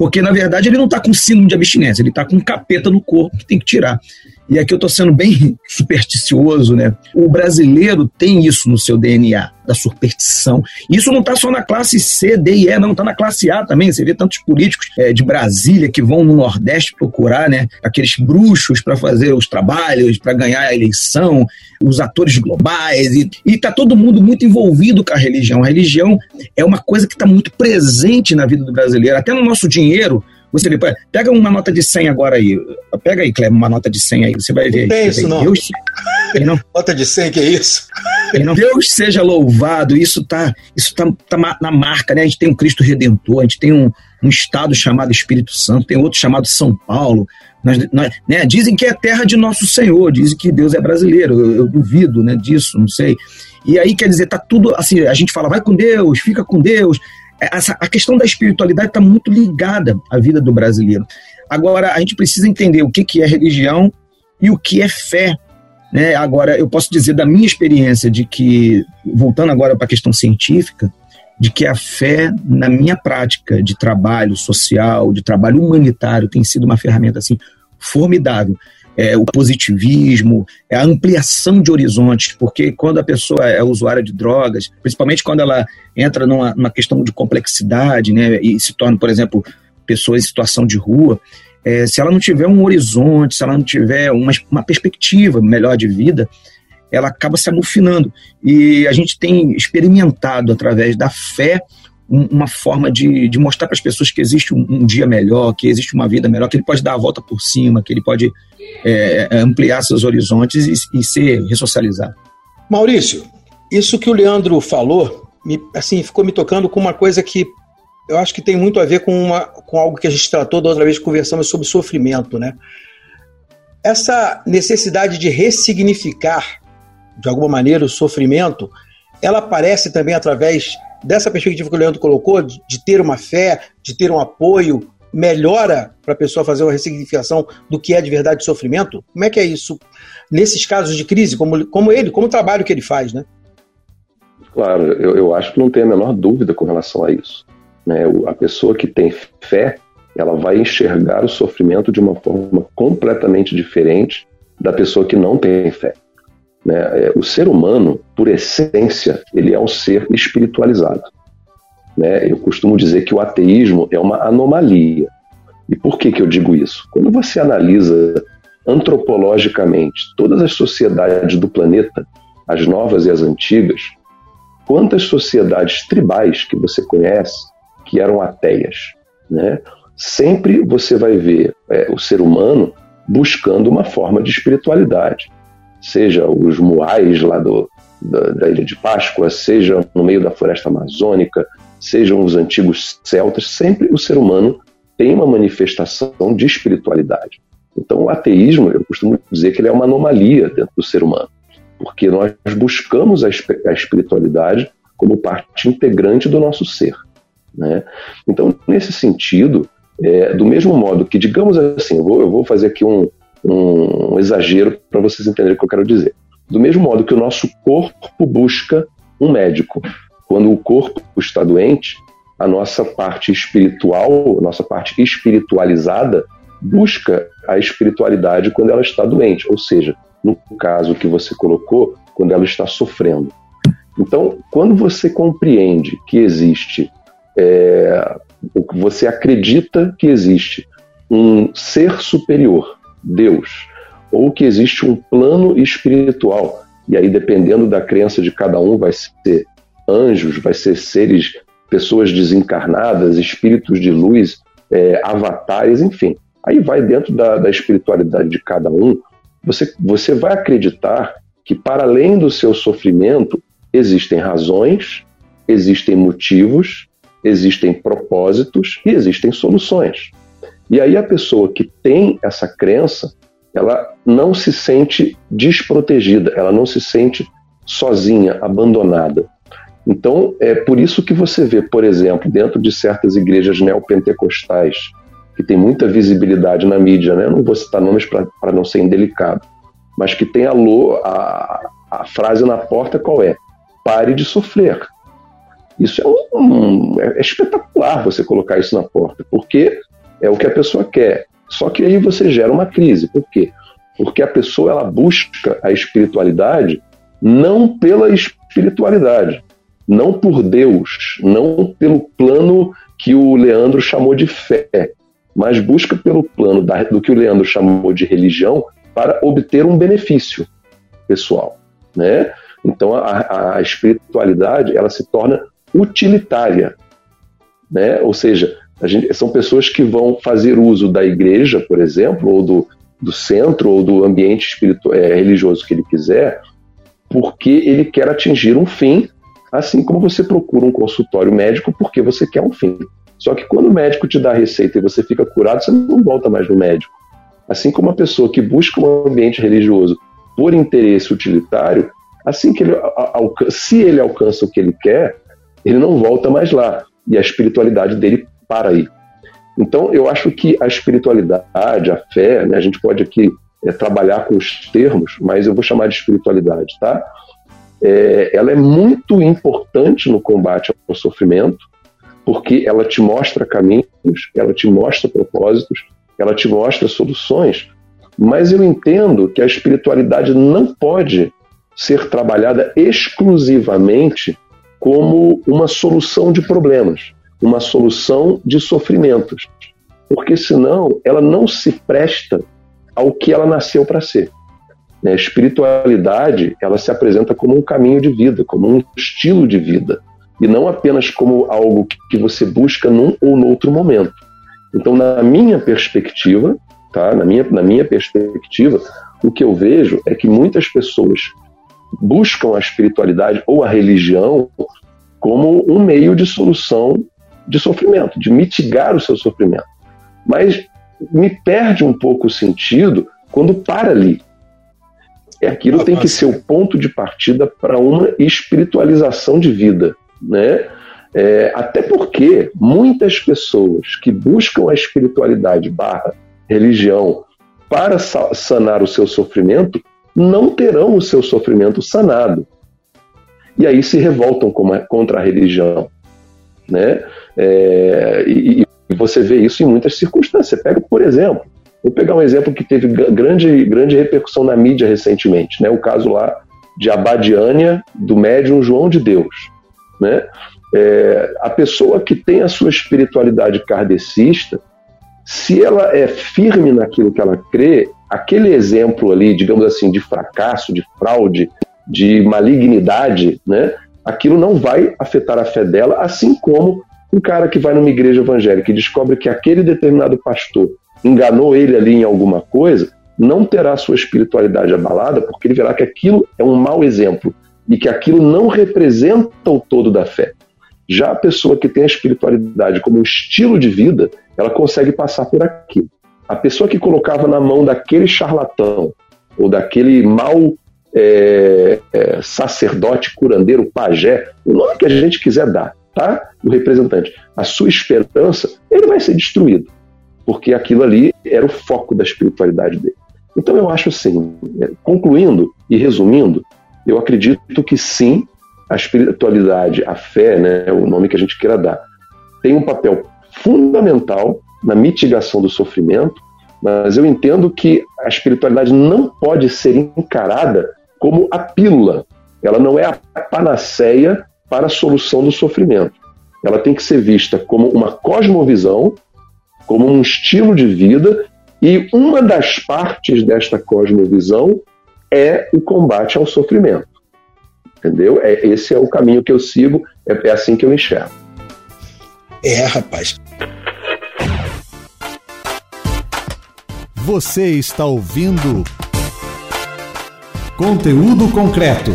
Porque, na verdade, ele não está com síndrome de abstinência, ele está com um capeta no corpo que tem que tirar. E aqui eu estou sendo bem supersticioso, né? O brasileiro tem isso no seu DNA, da superstição. Isso não está só na classe C, D e E, não, está na classe A também. Você vê tantos políticos é, de Brasília que vão no Nordeste procurar, né? Aqueles bruxos para fazer os trabalhos, para ganhar a eleição, os atores globais. E está todo mundo muito envolvido com a religião. A religião é uma coisa que está muito presente na vida do brasileiro. Até no nosso dinheiro, você pega uma nota de 100 agora aí. Pega aí, Cleber, uma nota de 100 aí. Você vai ver. Não tem isso, não. Deus, não. Nota de 100, que é isso? Não. Deus seja louvado. Isso tá, isso tá, tá na marca, né? A gente tem um Cristo Redentor, a gente tem um, um estado chamado Espírito Santo, tem outro chamado São Paulo. Nós, nós, né, dizem que é terra de nosso Senhor, dizem que Deus é brasileiro. Eu, eu duvido né, disso, não sei. E aí, quer dizer, tá tudo assim, a gente fala, vai com Deus, fica com Deus, essa, a questão da espiritualidade está muito ligada à vida do brasileiro. Agora, a gente precisa entender o que, que é religião e o que é fé. Né? Agora, eu posso dizer da minha experiência de que, voltando agora para a questão científica, de que a fé, na minha prática de trabalho social, de trabalho humanitário, tem sido uma ferramenta assim formidável é, o positivismo, é a ampliação de horizontes, porque quando a pessoa é usuária de drogas, principalmente quando ela entra numa, numa questão de complexidade, né, e se torna, por exemplo, pessoa em situação de rua, é, se ela não tiver um horizonte, se ela não tiver uma, uma perspectiva melhor de vida, ela acaba se amufinando. E a gente tem experimentado através da fé uma forma de, de mostrar para as pessoas que existe um, um, dia melhor, que existe uma vida melhor, que ele pode dar a volta por cima, que ele pode é, é, ampliar seus horizontes e, e, ser ressocializado. Maurício, isso que o Leandro falou, me, assim, ficou me tocando com uma coisa que eu acho que tem muito a ver com, uma, com algo que a gente tratou da outra vez que conversamos sobre sofrimento, né? Essa necessidade de ressignificar, de alguma maneira, o sofrimento, ela aparece também através dessa perspectiva que o Leandro colocou, de, de ter uma fé, de ter um apoio, melhora para a pessoa fazer uma ressignificação do que é de verdade sofrimento? Como é que é isso nesses casos de crise, como, como ele, como o trabalho que ele faz, né? Claro, eu, eu acho que não tem a menor dúvida com relação a isso. Né? A pessoa que tem fé, ela vai enxergar o sofrimento de uma forma completamente diferente da pessoa que não tem fé. Né? É, o ser humano, por essência, ele é um ser espiritualizado. Né? Eu costumo dizer que o ateísmo é uma anomalia. E por que, que eu digo isso? Quando você analisa antropologicamente todas as sociedades do planeta, as novas e as antigas, quantas sociedades tribais que você conhece que eram ateias? Né? Sempre você vai ver é, o ser humano buscando uma forma de espiritualidade seja os muais lá do, da, da, Ilha de Páscoa, seja no meio da floresta amazônica, sejam os antigos celtas, sempre o ser humano tem uma manifestação de espiritualidade. Então, o ateísmo, eu costumo dizer que ele é uma anomalia dentro do ser humano, porque nós buscamos a, a espiritualidade como parte integrante do nosso ser. Né? Então, nesse sentido, é, do mesmo modo que, digamos assim, eu vou, eu vou fazer aqui um, um, exagero para vocês entenderem o que eu quero dizer. Do mesmo modo que o nosso corpo busca um médico, quando o corpo está doente, a nossa parte espiritual, a nossa parte espiritualizada, busca a espiritualidade quando ela está doente, ou seja, no caso que você colocou, quando ela está sofrendo. Então, quando você compreende que existe, é, você acredita que existe um ser superior, Deus, ou que existe um plano espiritual, e aí dependendo da crença de cada um, vai ser anjos, vai ser seres, pessoas desencarnadas, espíritos de luz, é, avatares, enfim. Aí vai dentro da, da espiritualidade de cada um, você, você vai acreditar que para além do seu sofrimento existem razões, existem motivos, existem propósitos e existem soluções. E aí a pessoa que tem essa crença, ela não se sente desprotegida, ela não se sente sozinha, abandonada. Então, é por isso que você vê, por exemplo, dentro de certas igrejas neopentecostais, que tem muita visibilidade na mídia, né? Não vou citar nomes para não ser indelicado, mas que tem a, a, a frase na porta qual é? Pare de sofrer. Isso é, um, é espetacular você colocar isso na porta, porque é o que a pessoa quer. Só que aí você gera uma crise. Por quê? Porque a pessoa ela busca a espiritualidade não pela espiritualidade, não por Deus, não pelo plano que o Leandro chamou de fé, mas busca pelo plano da, do que o Leandro chamou de religião para obter um benefício pessoal, né? Então a, a espiritualidade ela se torna utilitária, né? Ou seja, gente, são pessoas que vão fazer uso da igreja, por exemplo, ou do, do centro ou do ambiente espiritual, é, religioso que ele quiser, porque ele quer atingir um fim, assim como você procura um consultório médico porque você quer um fim. Só que quando o médico te dá a receita e você fica curado, você não volta mais no médico. Assim como uma pessoa que busca um ambiente religioso por interesse utilitário, assim que ele, se ele alcança o que ele quer, ele não volta mais lá. E a espiritualidade dele para aí. Então, eu acho que a espiritualidade, a fé, né, a gente pode aqui é, trabalhar com os termos, mas eu vou chamar de espiritualidade, tá? É, ela é muito importante no combate ao sofrimento, porque ela te mostra caminhos, ela te mostra propósitos, ela te mostra soluções, mas eu entendo que a espiritualidade não pode ser trabalhada exclusivamente como uma solução de problemas, uma solução de sofrimentos, porque senão ela não se presta ao que ela nasceu para ser. Né? A espiritualidade ela se apresenta como um caminho de vida, como um estilo de vida, e não apenas como algo que você busca num ou no outro momento. Então, na minha perspectiva, tá? na, minha, na minha perspectiva, o que eu vejo é que muitas pessoas buscam a espiritualidade ou a religião como um meio de solução de sofrimento, de mitigar o seu sofrimento. Mas me perde um pouco o sentido quando para ali. É aquilo tem que ser o ponto de partida para uma espiritualização de vida, né? É, até porque muitas pessoas que buscam a espiritualidade barra religião para sanar o seu sofrimento não terão o seu sofrimento sanado. E aí se revoltam contra a religião. Né? É, e, e, você vê isso em muitas circunstâncias. Você pega, por exemplo, vou pegar um exemplo que teve grande, grande repercussão na mídia recentemente, né? o caso lá de Abadiânia, do médium João de Deus. Né? É, a pessoa que tem a sua espiritualidade kardecista, se ela é firme naquilo que ela crê, aquele exemplo ali, digamos assim, de fracasso, de fraude, de malignidade, né? Aquilo não vai afetar a fé dela, assim como um cara que vai numa igreja evangélica e descobre que aquele determinado pastor enganou ele ali em alguma coisa, não terá sua espiritualidade abalada, porque ele verá que aquilo é um mau exemplo e que aquilo não representa o todo da fé. Já a pessoa que tem a espiritualidade como um estilo de vida, ela consegue passar por aquilo. A pessoa que colocava na mão daquele charlatão ou daquele mau é, é, sacerdote, curandeiro, pajé, o nome que a gente quiser dar, tá? O representante, a sua esperança, ele vai ser destruído, porque aquilo ali era o foco da espiritualidade dele. Então eu acho assim, é, concluindo e resumindo, eu acredito que sim, a espiritualidade, a fé, né, o nome que a gente queira dar, tem um papel fundamental na mitigação do sofrimento, mas eu entendo que a espiritualidade não pode ser encarada como a pílula. Ela não é a panaceia para a solução do sofrimento. Ela tem que ser vista como uma cosmovisão, como um estilo de vida, e uma das partes desta cosmovisão é o combate ao sofrimento. Entendeu? É, esse é o caminho que eu sigo, é, é assim que eu enxergo. É, rapaz. Você está ouvindo conteúdo concreto.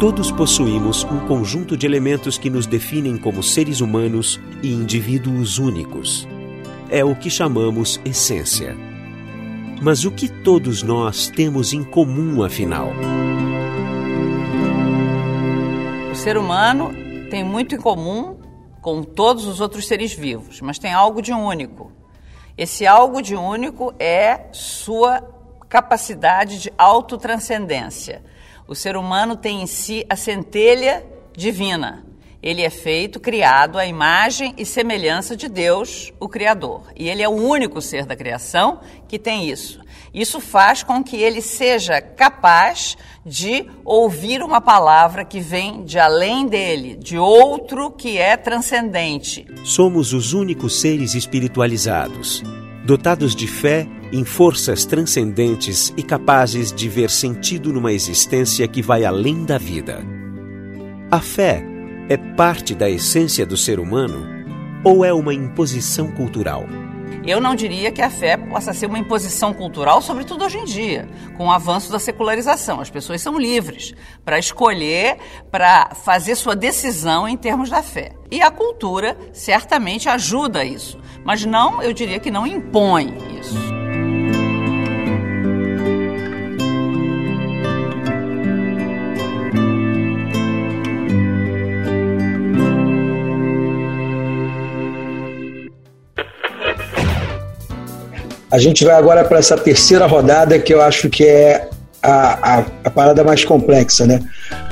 Todos possuímos um conjunto de elementos que nos definem como seres humanos e indivíduos únicos. É o que chamamos essência. Mas o que todos nós temos em comum, afinal? Ser humano tem muito em comum com todos os outros seres vivos, mas tem algo de único. Esse algo de único é sua capacidade de autotranscendência. O ser humano tem em si a centelha divina. Ele é feito, criado à imagem e semelhança de Deus, o Criador. E ele é o único ser da criação que tem isso. Isso faz com que ele seja capaz de ouvir uma palavra que vem de além dele, de outro que é transcendente. Somos os únicos seres espiritualizados, dotados de fé em forças transcendentes e capazes de ver sentido numa existência que vai além da vida. A fé é parte da essência do ser humano ou é uma imposição cultural? Eu não diria que a fé possa ser uma imposição cultural, sobretudo hoje em dia, com o avanço da secularização. As pessoas são livres para escolher, para fazer sua decisão em termos da fé. E a cultura certamente ajuda isso, mas não, eu diria que não impõe isso. A gente vai agora para essa terceira rodada que eu acho que é a, a, a, parada mais complexa, né?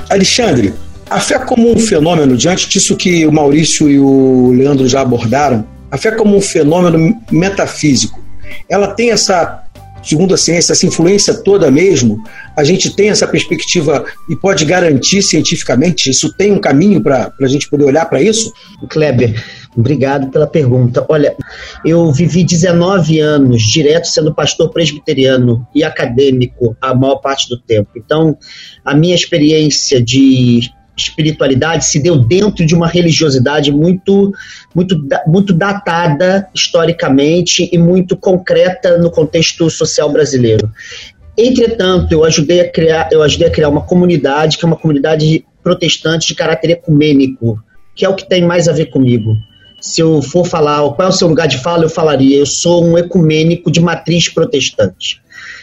Alexandre, a fé como um fenômeno, diante disso que o Maurício e o Leandro já abordaram, a fé como um fenômeno metafísico, ela tem essa, segundo a ciência, essa influência toda mesmo? A gente tem essa perspectiva e pode garantir cientificamente? Isso tem um caminho para a gente poder olhar para isso? Kleber, Obrigado pela pergunta. Olha, eu vivi 19 anos direto sendo pastor presbiteriano e acadêmico a maior parte do tempo. Então, a minha experiência de espiritualidade se deu dentro de uma religiosidade muito, muito, muito datada historicamente e muito concreta no contexto social brasileiro. Entretanto, eu ajudei a criar, eu ajudei a criar uma comunidade que é uma comunidade protestante de caráter ecumênico, que é o que tem mais a ver comigo se eu for falar qual é o seu lugar de fala, eu falaria: eu sou um ecumênico de matriz protestante.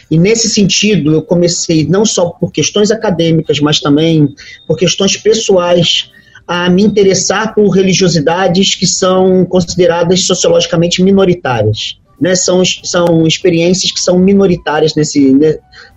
E nesse sentido, eu comecei não só por questões acadêmicas, mas também por questões pessoais a me interessar por religiosidades que são consideradas sociologicamente minoritárias. Né? São, são experiências que são minoritárias nesse,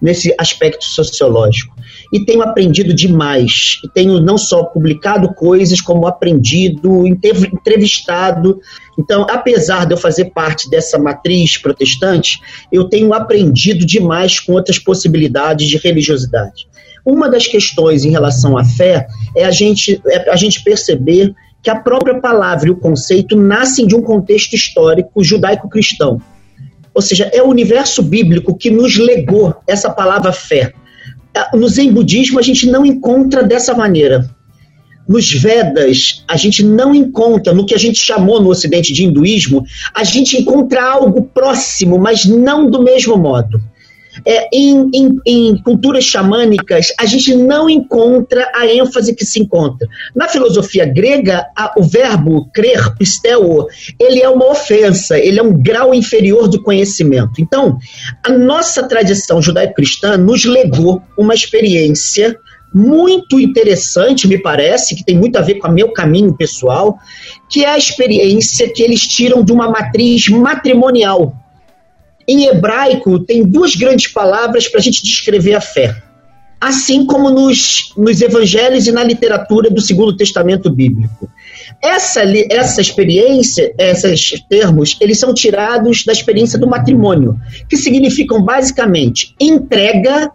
nesse aspecto sociológico e tenho aprendido demais. E tenho não só publicado coisas, como aprendido, entrevistado. Então, apesar de eu fazer parte dessa matriz protestante, eu tenho aprendido demais com outras possibilidades de religiosidade. Uma das questões em relação à fé é a gente, é a gente perceber que a própria palavra e o conceito nascem de um contexto histórico judaico-cristão. Ou seja, é o universo bíblico que nos legou essa palavra fé no Zen budismo a gente não encontra dessa maneira. Nos Vedas, a gente não encontra, no que a gente chamou no Ocidente de hinduísmo, a gente encontra algo próximo, mas não do mesmo modo. É, em, em, em, culturas xamânicas, a gente não encontra a ênfase que se encontra. Na filosofia grega, a, o verbo crer, pisteo, ele é uma ofensa, ele é um grau inferior do conhecimento. Então, a nossa tradição judaico-cristã nos legou uma experiência muito interessante, me parece, que tem muito a ver com o meu caminho pessoal, que é a experiência que eles tiram de uma matriz matrimonial. Em hebraico, tem duas grandes palavras para a gente descrever a fé. Assim como nos, nos evangelhos e na literatura do Segundo Testamento Bíblico. Essa, essa experiência, esses termos, eles são tirados da experiência do matrimônio, que significam basicamente entrega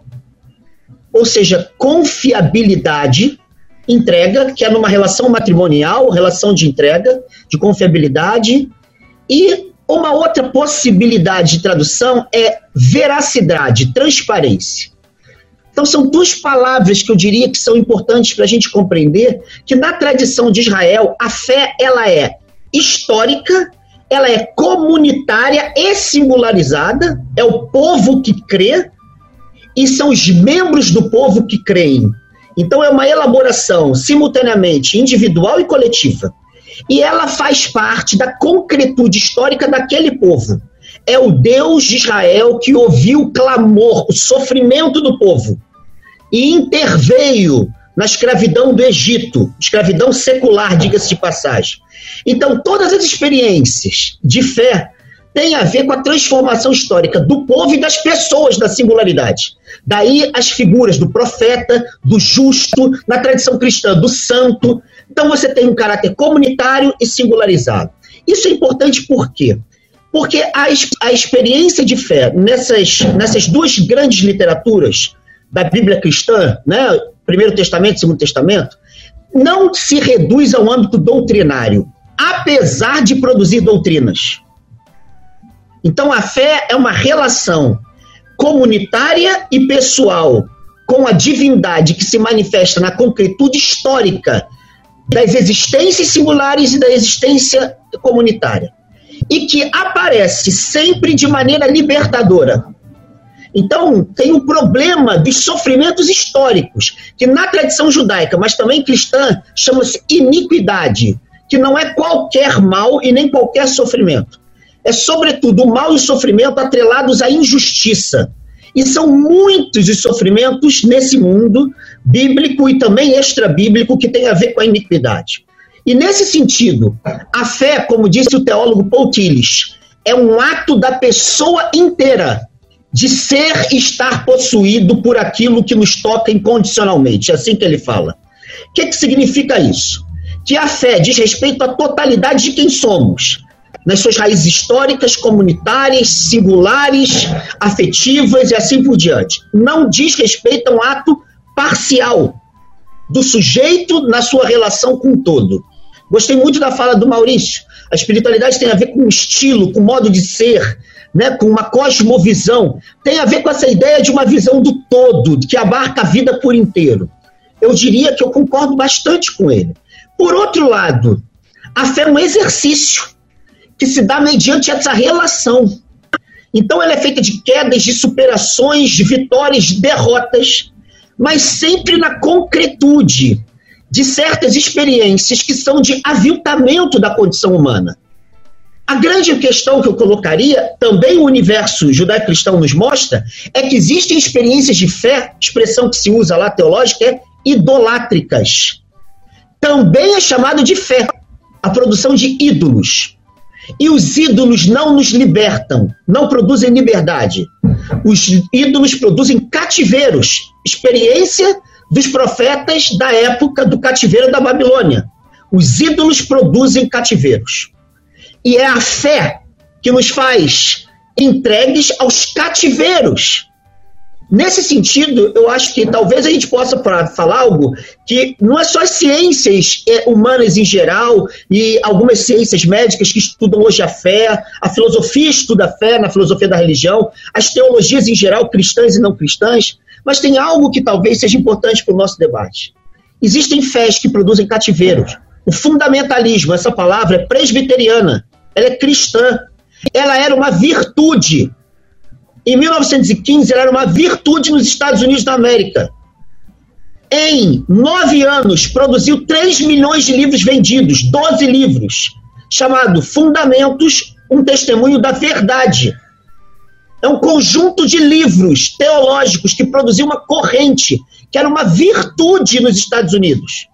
ou seja, confiabilidade, entrega, que é numa relação matrimonial, relação de entrega, de confiabilidade, e uma outra possibilidade de tradução é veracidade, transparência. Então, são duas palavras que eu diria que são importantes para a gente compreender que na tradição de Israel, a fé ela é histórica, ela é comunitária e singularizada, é o povo que crê, e são os membros do povo que creem. Então é uma elaboração simultaneamente individual e coletiva. E ela faz parte da concretude histórica daquele povo. É o Deus de Israel que ouviu o clamor, o sofrimento do povo e interveio na escravidão do Egito, escravidão secular, diga-se de passagem. Então, todas as experiências de fé tem a ver com a transformação histórica do povo e das pessoas da singularidade. Daí as figuras do profeta, do justo, na tradição cristã, do santo. Então você tem um caráter comunitário e singularizado. Isso é importante por quê? Porque a, a experiência de fé nessas, nessas duas grandes literaturas da Bíblia cristã, né, Primeiro Testamento e Segundo Testamento, não se reduz ao âmbito doutrinário, apesar de produzir doutrinas. Então a fé é uma relação comunitária e pessoal com a divindade que se manifesta na concretude histórica das existências singulares e da existência comunitária. E que aparece sempre de maneira libertadora. Então, tem um problema dos sofrimentos históricos, que na tradição judaica, mas também cristã, chama-se iniquidade, que não é qualquer mal e nem qualquer sofrimento é, sobretudo, o mal e o sofrimento atrelados à injustiça. E são muitos os sofrimentos nesse mundo bíblico e também extra-bíblico que tem a ver com a iniquidade. E nesse sentido, a fé, como disse o teólogo Paul Tillich, é um ato da pessoa inteira de ser e estar possuído por aquilo que nos toca incondicionalmente. É assim que ele fala. O que, que significa isso? Que a fé diz respeito à totalidade de quem somos, nas suas raízes históricas, comunitárias, singulares, afetivas e assim por diante. Não diz respeito a um ato parcial do sujeito na sua relação com o todo. Gostei muito da fala do Maurício. A espiritualidade tem a ver com estilo, com modo de ser, né, com uma cosmovisão. Tem a ver com essa ideia de uma visão do todo, que abarca a vida por inteiro. Eu diria que eu concordo bastante com ele. Por outro lado, a fé é um exercício que se dá mediante essa relação. Então ela é feita de quedas, de superações, de vitórias, de derrotas, mas sempre na concretude de certas experiências que são de aviltamento da condição humana. A grande questão que eu colocaria, também o universo judaico-cristão nos mostra, é que existem experiências de fé, expressão que se usa lá teológica, é idolátricas. Também é chamado de fé, a produção de ídolos. E os ídolos não nos libertam, não produzem liberdade. Os ídolos produzem cativeiros, experiência dos profetas da época do cativeiro da Babilônia. Os ídolos produzem cativeiros. E é a fé que nos faz entregues aos cativeiros Nesse sentido, eu acho que talvez a gente possa falar algo que não é só as ciências é, humanas em geral e algumas ciências médicas que estudam hoje a fé, a filosofia estuda a fé na filosofia da religião, as teologias em geral, cristãs e não cristãs, mas tem algo que talvez seja importante para o nosso debate. Existem fés que produzem cativeiros. O fundamentalismo, essa palavra é presbiteriana, ela é cristã, ela era uma virtude Em 1915, ela era uma virtude nos Estados Unidos da América. Em nove anos, produziu 3 milhões de livros vendidos, 12 livros, chamado Fundamentos, um testemunho da verdade. É um conjunto de livros teológicos que produziu uma corrente, que era uma virtude nos Estados Unidos.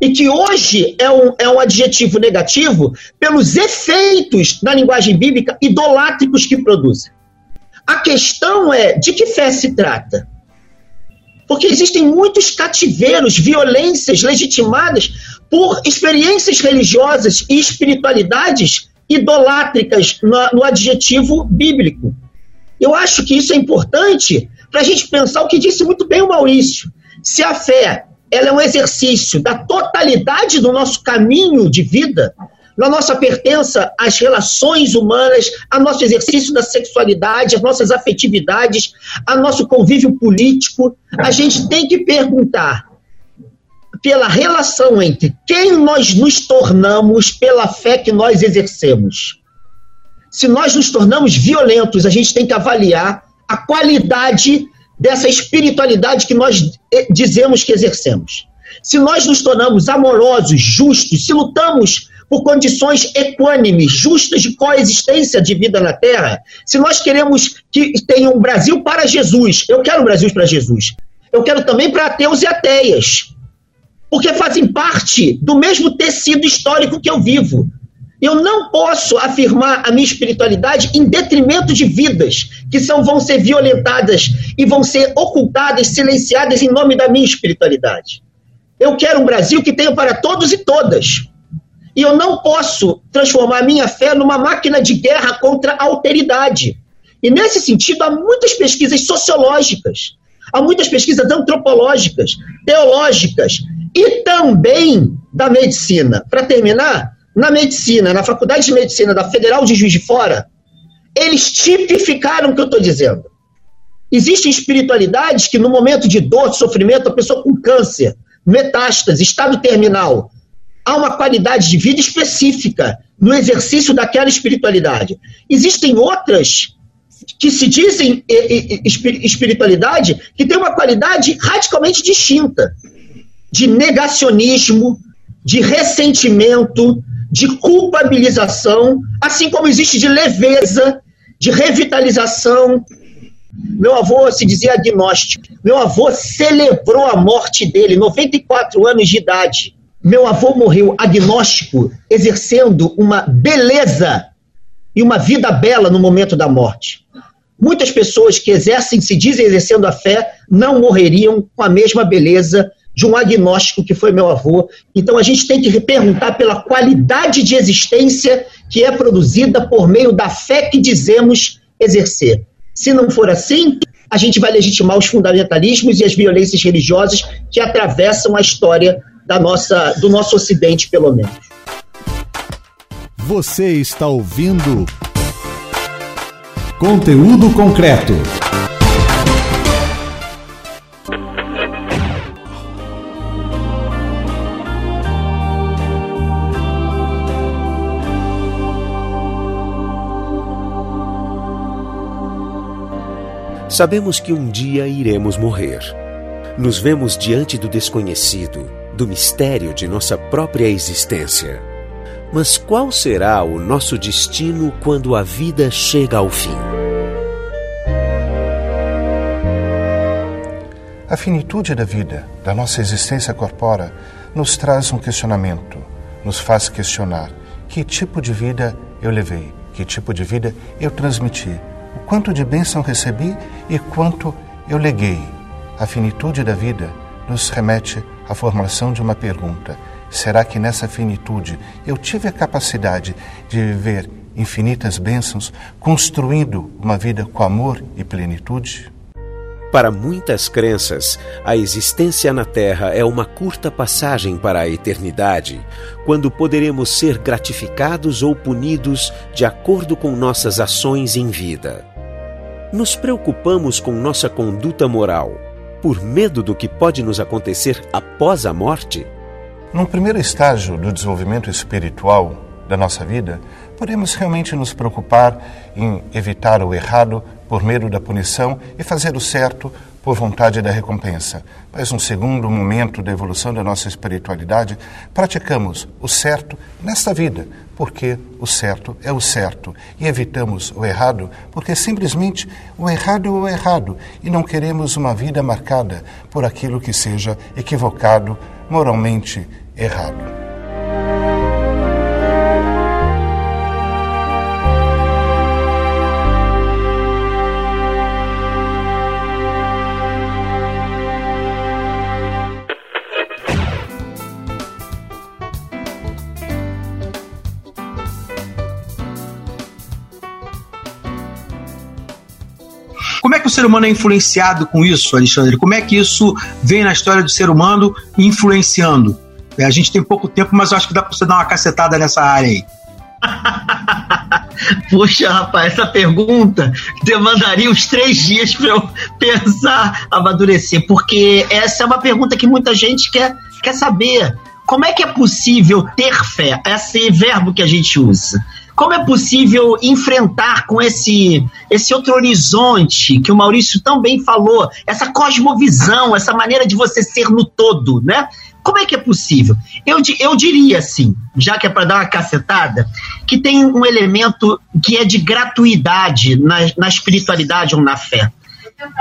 E que hoje é um, é um adjetivo negativo pelos efeitos na linguagem bíblica idolátricos que produzem. A questão é de que fé se trata? Porque existem muitos cativeiros, violências legitimadas por experiências religiosas e espiritualidades idolátricas no, no adjetivo bíblico. Eu acho que isso é importante para a gente pensar o que disse muito bem o Maurício. Se a fé ela é um exercício da totalidade do nosso caminho de vida, na nossa pertença às relações humanas, ao nosso exercício da sexualidade, às nossas afetividades, ao nosso convívio político, a gente tem que perguntar pela relação entre quem nós nos tornamos pela fé que nós exercemos. Se nós nos tornamos violentos, a gente tem que avaliar a qualidade dessa espiritualidade que nós eh, dizemos que exercemos. Se nós nos tornamos amorosos, justos, se lutamos por condições equânimes, justas de coexistência de vida na Terra, se nós queremos que tenha um Brasil para Jesus, eu quero um Brasil para Jesus, eu quero também para ateus e ateias, porque fazem parte do mesmo tecido histórico que eu vivo. Eu não posso afirmar a minha espiritualidade em detrimento de vidas que são, vão ser violentadas e vão ser ocultadas, silenciadas em nome da minha espiritualidade. Eu quero um Brasil que tenha para todos e todas. E eu não posso transformar a minha fé numa máquina de guerra contra a alteridade. E nesse sentido, há muitas pesquisas sociológicas, há muitas pesquisas antropológicas, teológicas e também da medicina. Para terminar, na medicina, na Faculdade de Medicina da Federal de Juiz de Fora, eles tipificaram o que eu estou dizendo. Existem espiritualidades que, no momento de dor, de sofrimento, a pessoa com câncer, metástase, estado terminal, há uma qualidade de vida específica no exercício daquela espiritualidade. Existem outras que se dizem espiritualidade que tem uma qualidade radicalmente distinta de negacionismo, de ressentimento, de culpabilização, assim como existe de leveza, de revitalização. Meu avô se dizia agnóstico. Meu avô celebrou a morte dele, 94 anos de idade. Meu avô morreu agnóstico, exercendo uma beleza e uma vida bela no momento da morte. Muitas pessoas que exercem, se dizem exercendo a fé, não morreriam com a mesma beleza de um agnóstico que foi meu avô. Então a gente tem que perguntar pela qualidade de existência que é produzida por meio da fé que dizemos exercer. Se não for assim, a gente vai legitimar os fundamentalismos e as violências religiosas que atravessam a história da nossa, do nosso Ocidente, pelo menos. Você está ouvindo conteúdo concreto. Sabemos que um dia iremos morrer. Nos vemos diante do desconhecido, do mistério de nossa própria existência. Mas qual será o nosso destino quando a vida chega ao fim? A finitude da vida, da nossa existência corpórea, nos traz um questionamento, nos faz questionar que tipo de vida eu levei, que tipo de vida eu transmiti, o quanto de bênção recebi e quanto eu leguei. A finitude da vida nos remete à formulação de uma pergunta: será que nessa finitude eu tive a capacidade de viver infinitas bênçãos, construindo uma vida com amor e plenitude? Para muitas crenças, a existência na Terra é uma curta passagem para a eternidade, quando poderemos ser gratificados ou punidos de acordo com nossas ações em vida. Nos preocupamos com nossa conduta moral por medo do que pode nos acontecer após a morte? Num primeiro estágio do desenvolvimento espiritual da nossa vida, Podemos realmente nos preocupar em evitar o errado por medo da punição e fazer o certo por vontade da recompensa. Mas, um segundo momento da evolução da nossa espiritualidade, praticamos o certo nesta vida, porque o certo é o certo, e evitamos o errado, porque simplesmente o errado é o errado, e não queremos uma vida marcada por aquilo que seja equivocado, moralmente errado. Ser humano é influenciado com isso, Alexandre? Como é que isso vem na história do ser humano influenciando? É, a gente tem pouco tempo, mas eu acho que dá para você dar uma cacetada nessa área aí. Puxa, rapaz, essa pergunta demandaria uns três dias para eu pensar, amadurecer, porque essa é uma pergunta que muita gente quer, quer saber. Como é que é possível ter fé? Esse verbo que a gente usa. Como é possível enfrentar com esse, esse outro horizonte que o Maurício tão bem falou, essa cosmovisão, essa maneira de você ser no todo, né? Como é que é possível? Eu, eu diria assim, já que é para dar uma cacetada, que tem um elemento que é de gratuidade na, na espiritualidade ou na fé.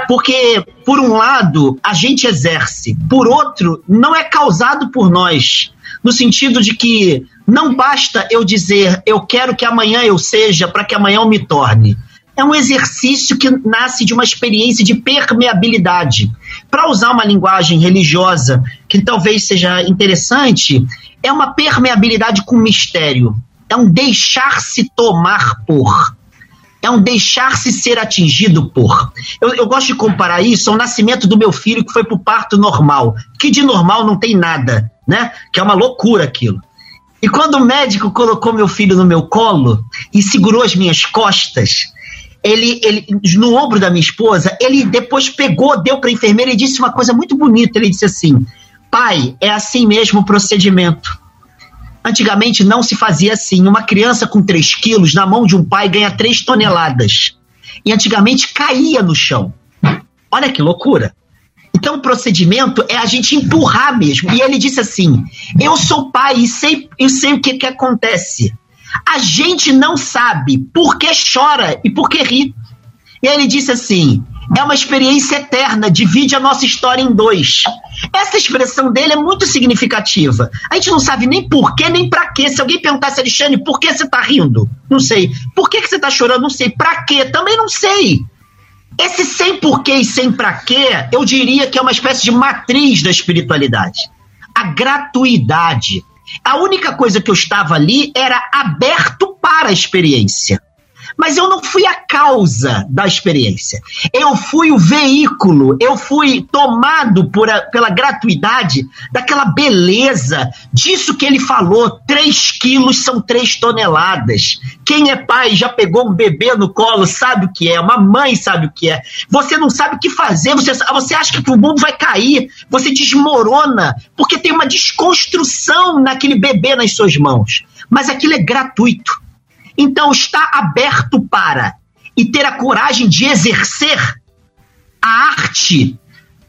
Porque, por um lado, a gente exerce, por outro, não é causado por nós. No sentido de que não basta eu dizer eu quero que amanhã eu seja para que amanhã eu me torne. É um exercício que nasce de uma experiência de permeabilidade. Para usar uma linguagem religiosa que talvez seja interessante, é uma permeabilidade com mistério. É um deixar-se tomar por. É um deixar-se ser atingido por. Eu, eu, gosto de comparar isso ao nascimento do meu filho que foi para o parto normal. Que de normal não tem nada, né? Que é uma loucura aquilo. E quando o médico colocou meu filho no meu colo e segurou as minhas costas, ele, ele no ombro da minha esposa, ele depois pegou, deu para a enfermeira e disse uma coisa muito bonita. Ele disse assim: Pai, é assim mesmo o procedimento. Antigamente não se fazia assim. Uma criança com 3 quilos na mão de um pai ganha 3 toneladas. E antigamente caía no chão. Olha que loucura. Então, o procedimento é a gente empurrar mesmo. E ele disse assim: Eu sou pai e sei, eu sei o que, que acontece. A gente não sabe por que chora e por que ri. E ele disse assim: é uma experiência eterna, divide a nossa história em dois. Essa expressão dele é muito significativa. A gente não sabe nem por que, nem para quê. Se alguém perguntasse, Alexandre, por que você está rindo? Não sei. Por que, que você está chorando? Não sei. Para quê? Também não sei. Esse sem porquê e sem para quê, eu diria que é uma espécie de matriz da espiritualidade. A gratuidade. A única coisa que eu estava ali era aberto para a experiência. Mas eu não fui a causa da experiência. Eu fui o veículo, eu fui tomado por a, pela gratuidade daquela beleza, disso que ele falou: 3 quilos são 3 toneladas. Quem é pai já pegou um bebê no colo, sabe o que é, uma mãe sabe o que é. Você não sabe o que fazer, você, você acha que o mundo vai cair, você desmorona, porque tem uma desconstrução naquele bebê nas suas mãos. Mas aquilo é gratuito. Então, estar aberto para e ter a coragem de exercer a arte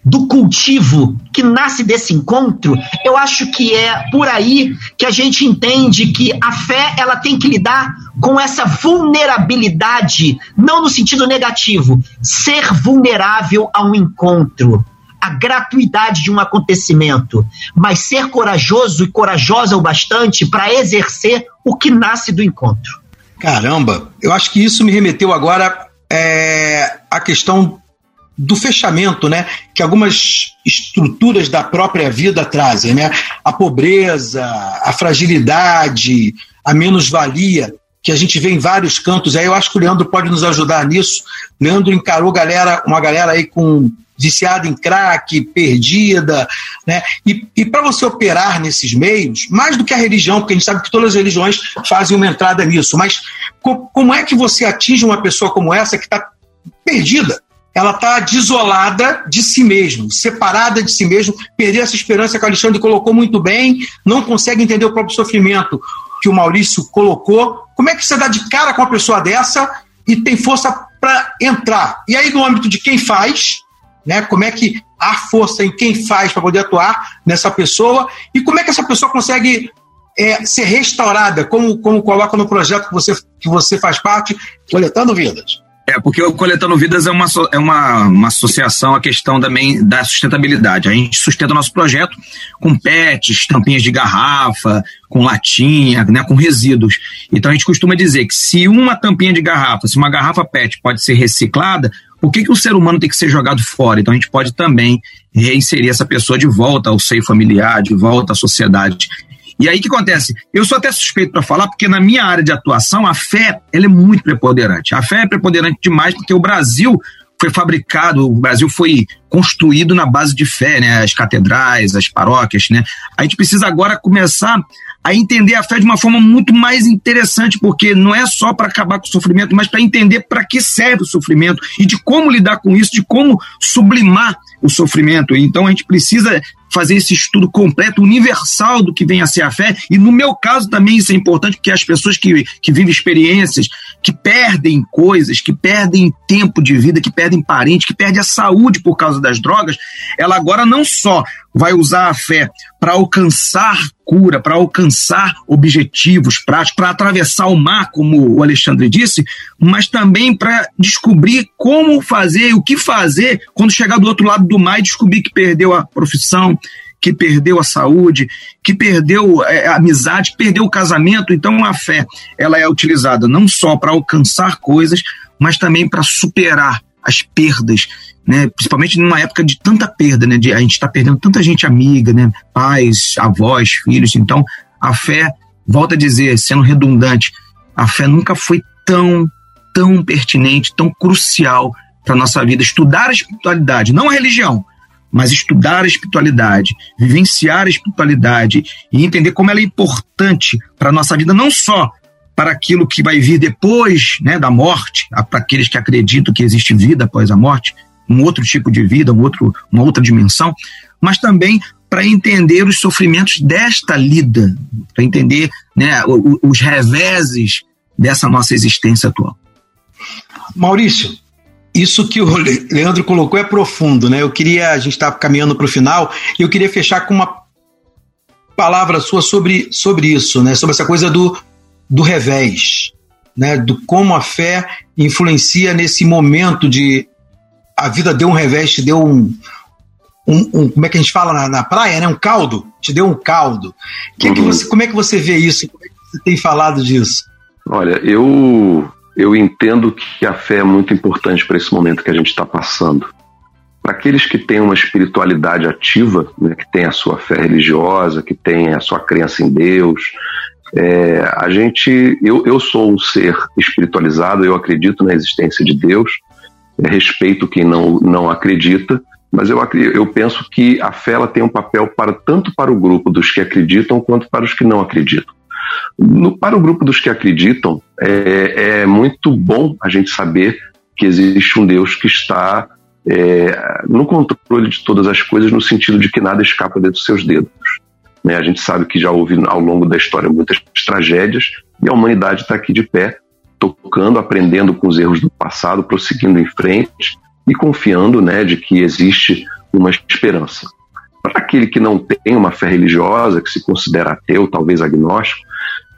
do cultivo que nasce desse encontro, eu acho que é por aí que a gente entende que a fé ela tem que lidar com essa vulnerabilidade, não no sentido negativo, ser vulnerável a um encontro, a gratuidade de um acontecimento, mas ser corajoso e corajosa o bastante para exercer o que nasce do encontro. Caramba, eu acho que isso me remeteu agora é, à questão do fechamento, né? Que algumas estruturas da própria vida trazem, né? A pobreza, a fragilidade, a menos-valia que a gente vê em vários cantos. Aí eu acho que o Leandro pode nos ajudar nisso. Leandro encarou galera, uma galera aí com viciada em crack, perdida, né? E, e para você operar nesses meios, mais do que a religião, porque a gente sabe que todas as religiões fazem uma entrada nisso, mas co como é que você atinge uma pessoa como essa que está perdida? Ela está desolada de si mesmo, separada de si mesmo, perdeu essa esperança que o Alexandre colocou muito bem, não consegue entender o próprio sofrimento. que o Maurício colocou. Como é que você dá de cara com uma pessoa dessa e tem força para entrar? E aí, no âmbito de quem faz, né? Como é que há força em quem faz para poder atuar nessa pessoa e como é que essa pessoa consegue é, ser restaurada, como, como coloca no projeto que você, que você faz parte, coletando vidas. É, porque o Coletando Vidas é uma, é uma, uma associação à questão também da sustentabilidade. A gente sustenta o nosso projeto com pets, tampinhas de garrafa, com latinha, né, com resíduos. Então a gente costuma dizer que se uma tampinha de garrafa, se uma garrafa PET pode ser reciclada, por que, que o ser humano tem que ser jogado fora? Então a gente pode também reinserir essa pessoa de volta ao seio familiar, de volta à sociedade. E aí o que acontece? Eu sou até suspeito para falar, porque na minha área de atuação, a fé ela é muito preponderante. A fé é preponderante demais porque o Brasil foi fabricado, o Brasil foi construído na base de fé, né? As catedrais, as paróquias, né? A gente precisa agora começar a entender a fé de uma forma muito mais interessante, porque não é só para acabar com o sofrimento, mas para entender para que serve o sofrimento e de como lidar com isso, de como sublimar o sofrimento. Então a gente precisa fazer esse estudo completo, universal do que vem a ser a fé. E no meu caso também isso é importante, porque as pessoas que, que vivem experiências, que perdem coisas, que perdem tempo de vida, que perdem parentes, que perdem a saúde por causa das drogas, ela agora não só vai usar a fé para alcançar cura, para alcançar objetivos práticos, para atravessar o mar, como o Alexandre disse, mas também para descobrir como fazer, o que fazer quando chegar do outro lado do mar e descobrir que perdeu a profissão, que perdeu a saúde, que perdeu é, a amizade, perdeu o casamento. Então a fé ela é utilizada não só para alcançar coisas, mas também para superar as perdas, né? Principalmente numa época de tanta perda, né? De, a gente está perdendo tanta gente amiga, né? Pais, avós, filhos. Então, a fé, volta a dizer, sendo redundante, a fé nunca foi tão, tão pertinente, tão crucial para nossa vida. Estudar a espiritualidade, não a religião, mas estudar a espiritualidade, vivenciar a espiritualidade e entender como ela é importante para nossa vida, não só para aquilo que vai vir depois né, da morte, para aqueles que acreditam que existe vida após a morte, um outro tipo de vida, um outro, uma outra dimensão, mas também para entender os sofrimentos desta lida, para entender né, os reveses dessa nossa existência atual. Maurício, isso que o Leandro colocou é profundo, né? Eu queria, a gente está caminhando para o final, e eu queria fechar com uma palavra sua sobre, sobre isso, né? Sobre essa coisa do, do revés, né? Do como a fé influencia nesse momento de a vida deu um revés, te deu um, um, um, como é que a gente fala na, na, praia, né? Um caldo, te deu um caldo. Que uhum. que você, como é que você vê isso? Como é que você tem falado disso? Olha, eu eu entendo que a fé é muito importante para esse momento que a gente está passando. Para aqueles que têm uma espiritualidade ativa, né, que tem a sua fé religiosa, que tem a sua crença em Deus, é, a gente, eu, eu sou um ser espiritualizado, eu acredito na existência de Deus, respeito quem não, não acredita, mas eu, eu penso que a fé ela tem um papel para tanto para o grupo dos que acreditam quanto para os que não acreditam. No, para o grupo dos que acreditam, é, é, muito bom a gente saber que existe um Deus que está é, no controle de todas as coisas, no sentido de que nada escapa dentro dos seus dedos. Né? A gente sabe que já houve ao longo da história muitas tragédias e a humanidade está aqui de pé, tocando, aprendendo com os erros do passado, prosseguindo em frente e confiando né, de que existe uma esperança. Para aquele que não tem uma fé religiosa, que se considera ateu, talvez agnóstico,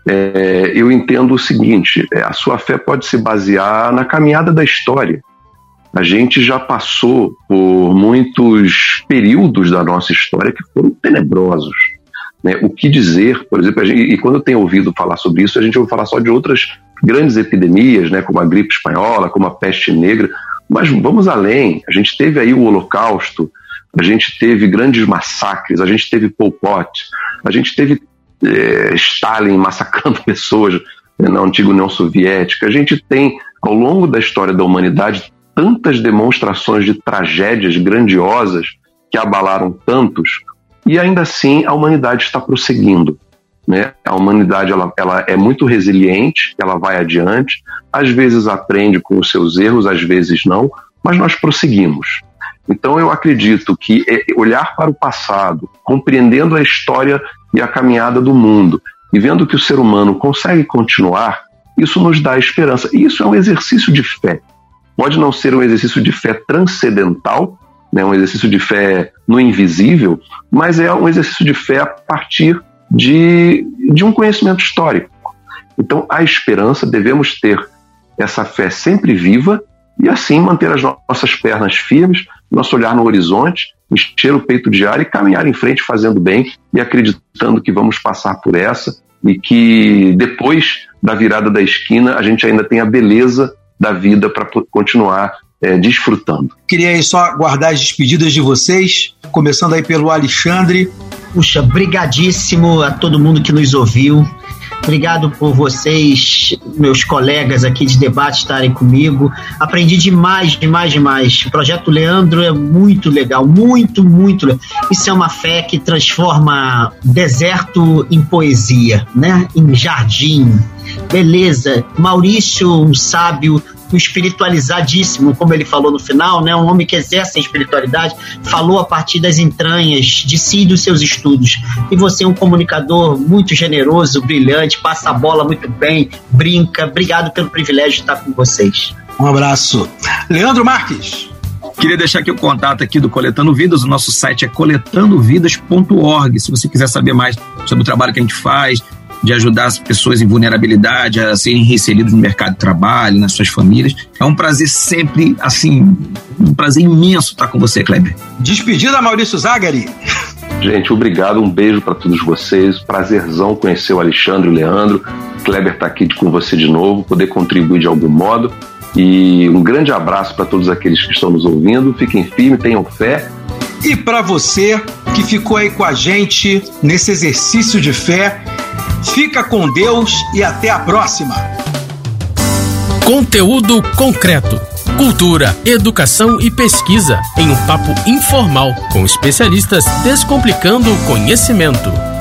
é, eu entendo o seguinte: é, a sua fé pode se basear na caminhada da história. A gente já passou por muitos períodos da nossa história que foram tenebrosos. Né? O que dizer, por exemplo, gente, e quando eu tenho ouvido falar sobre isso, a gente ouve falar só de outras grandes epidemias, né, como a gripe espanhola, como a peste negra, mas vamos além. A gente teve aí o Holocausto, a gente teve grandes massacres, a gente teve Pol Pot, a gente teve é, Stalin massacrando pessoas na antiga União Soviética. A gente tem, ao longo da história da humanidade, tantas demonstrações de tragédias grandiosas que abalaram tantos, e ainda assim a humanidade está prosseguindo. Né? A humanidade ela, ela é muito resiliente, ela vai adiante, às vezes aprende com os seus erros, às vezes não, mas nós prosseguimos. Então eu acredito que é, olhar para o passado, compreendendo a história e a caminhada do mundo, e vendo que o ser humano consegue continuar, isso nos dá esperança. E isso é um exercício de fé. Pode não ser um exercício de fé transcendental, né, um exercício de fé no invisível, mas é um exercício de fé a partir de, de um conhecimento histórico. Então, a esperança, devemos ter essa fé sempre viva e assim manter as nossas pernas firmes, nosso olhar no horizonte, encher o peito de ar e caminhar em frente fazendo bem e acreditando que vamos passar por essa e que depois da virada da esquina a gente ainda tem a beleza da vida para continuar é, desfrutando. Queria aí só guardar as despedidas de vocês, começando aí pelo Alexandre. Puxa, brigadíssimo a todo mundo que nos ouviu. Obrigado por vocês, meus colegas aqui de debate, estarem comigo. Aprendi demais, demais, demais. O projeto Leandro é muito legal, muito, muito. Isso é uma fé que transforma deserto em poesia, né? Em jardim. Beleza. Maurício, um sábio, um espiritualizadíssimo, como ele falou no final, né? Um homem que exerce a espiritualidade, falou a partir das entranhas de si e dos seus estudos. E você é um comunicador muito generoso, brilhante, passa a bola muito bem, brinca. Obrigado pelo privilégio de estar com vocês. Um abraço. Leandro Marques. Queria deixar aqui o contato aqui do Coletando Vidas. O nosso site é coletandovidas.org. Se você quiser saber mais sobre o trabalho que a gente faz, de ajudar as pessoas em vulnerabilidade a serem reinseridas no mercado de trabalho, nas suas famílias. É um prazer sempre, assim, um prazer imenso estar com você, Kleber. Despedida, Maurício Zagari. Gente, obrigado, um beijo para todos vocês. Prazerzão conhecer o Alexandre e o Leandro. Kleber está aqui com você de novo, poder contribuir de algum modo. E um grande abraço para todos aqueles que estão nos ouvindo. Fiquem firmes, tenham fé. E para você que ficou aí com a gente nesse exercício de fé, Fica com Deus e até a próxima. Conteúdo concreto. Cultura, educação e pesquisa em um papo informal com especialistas descomplicando o conhecimento.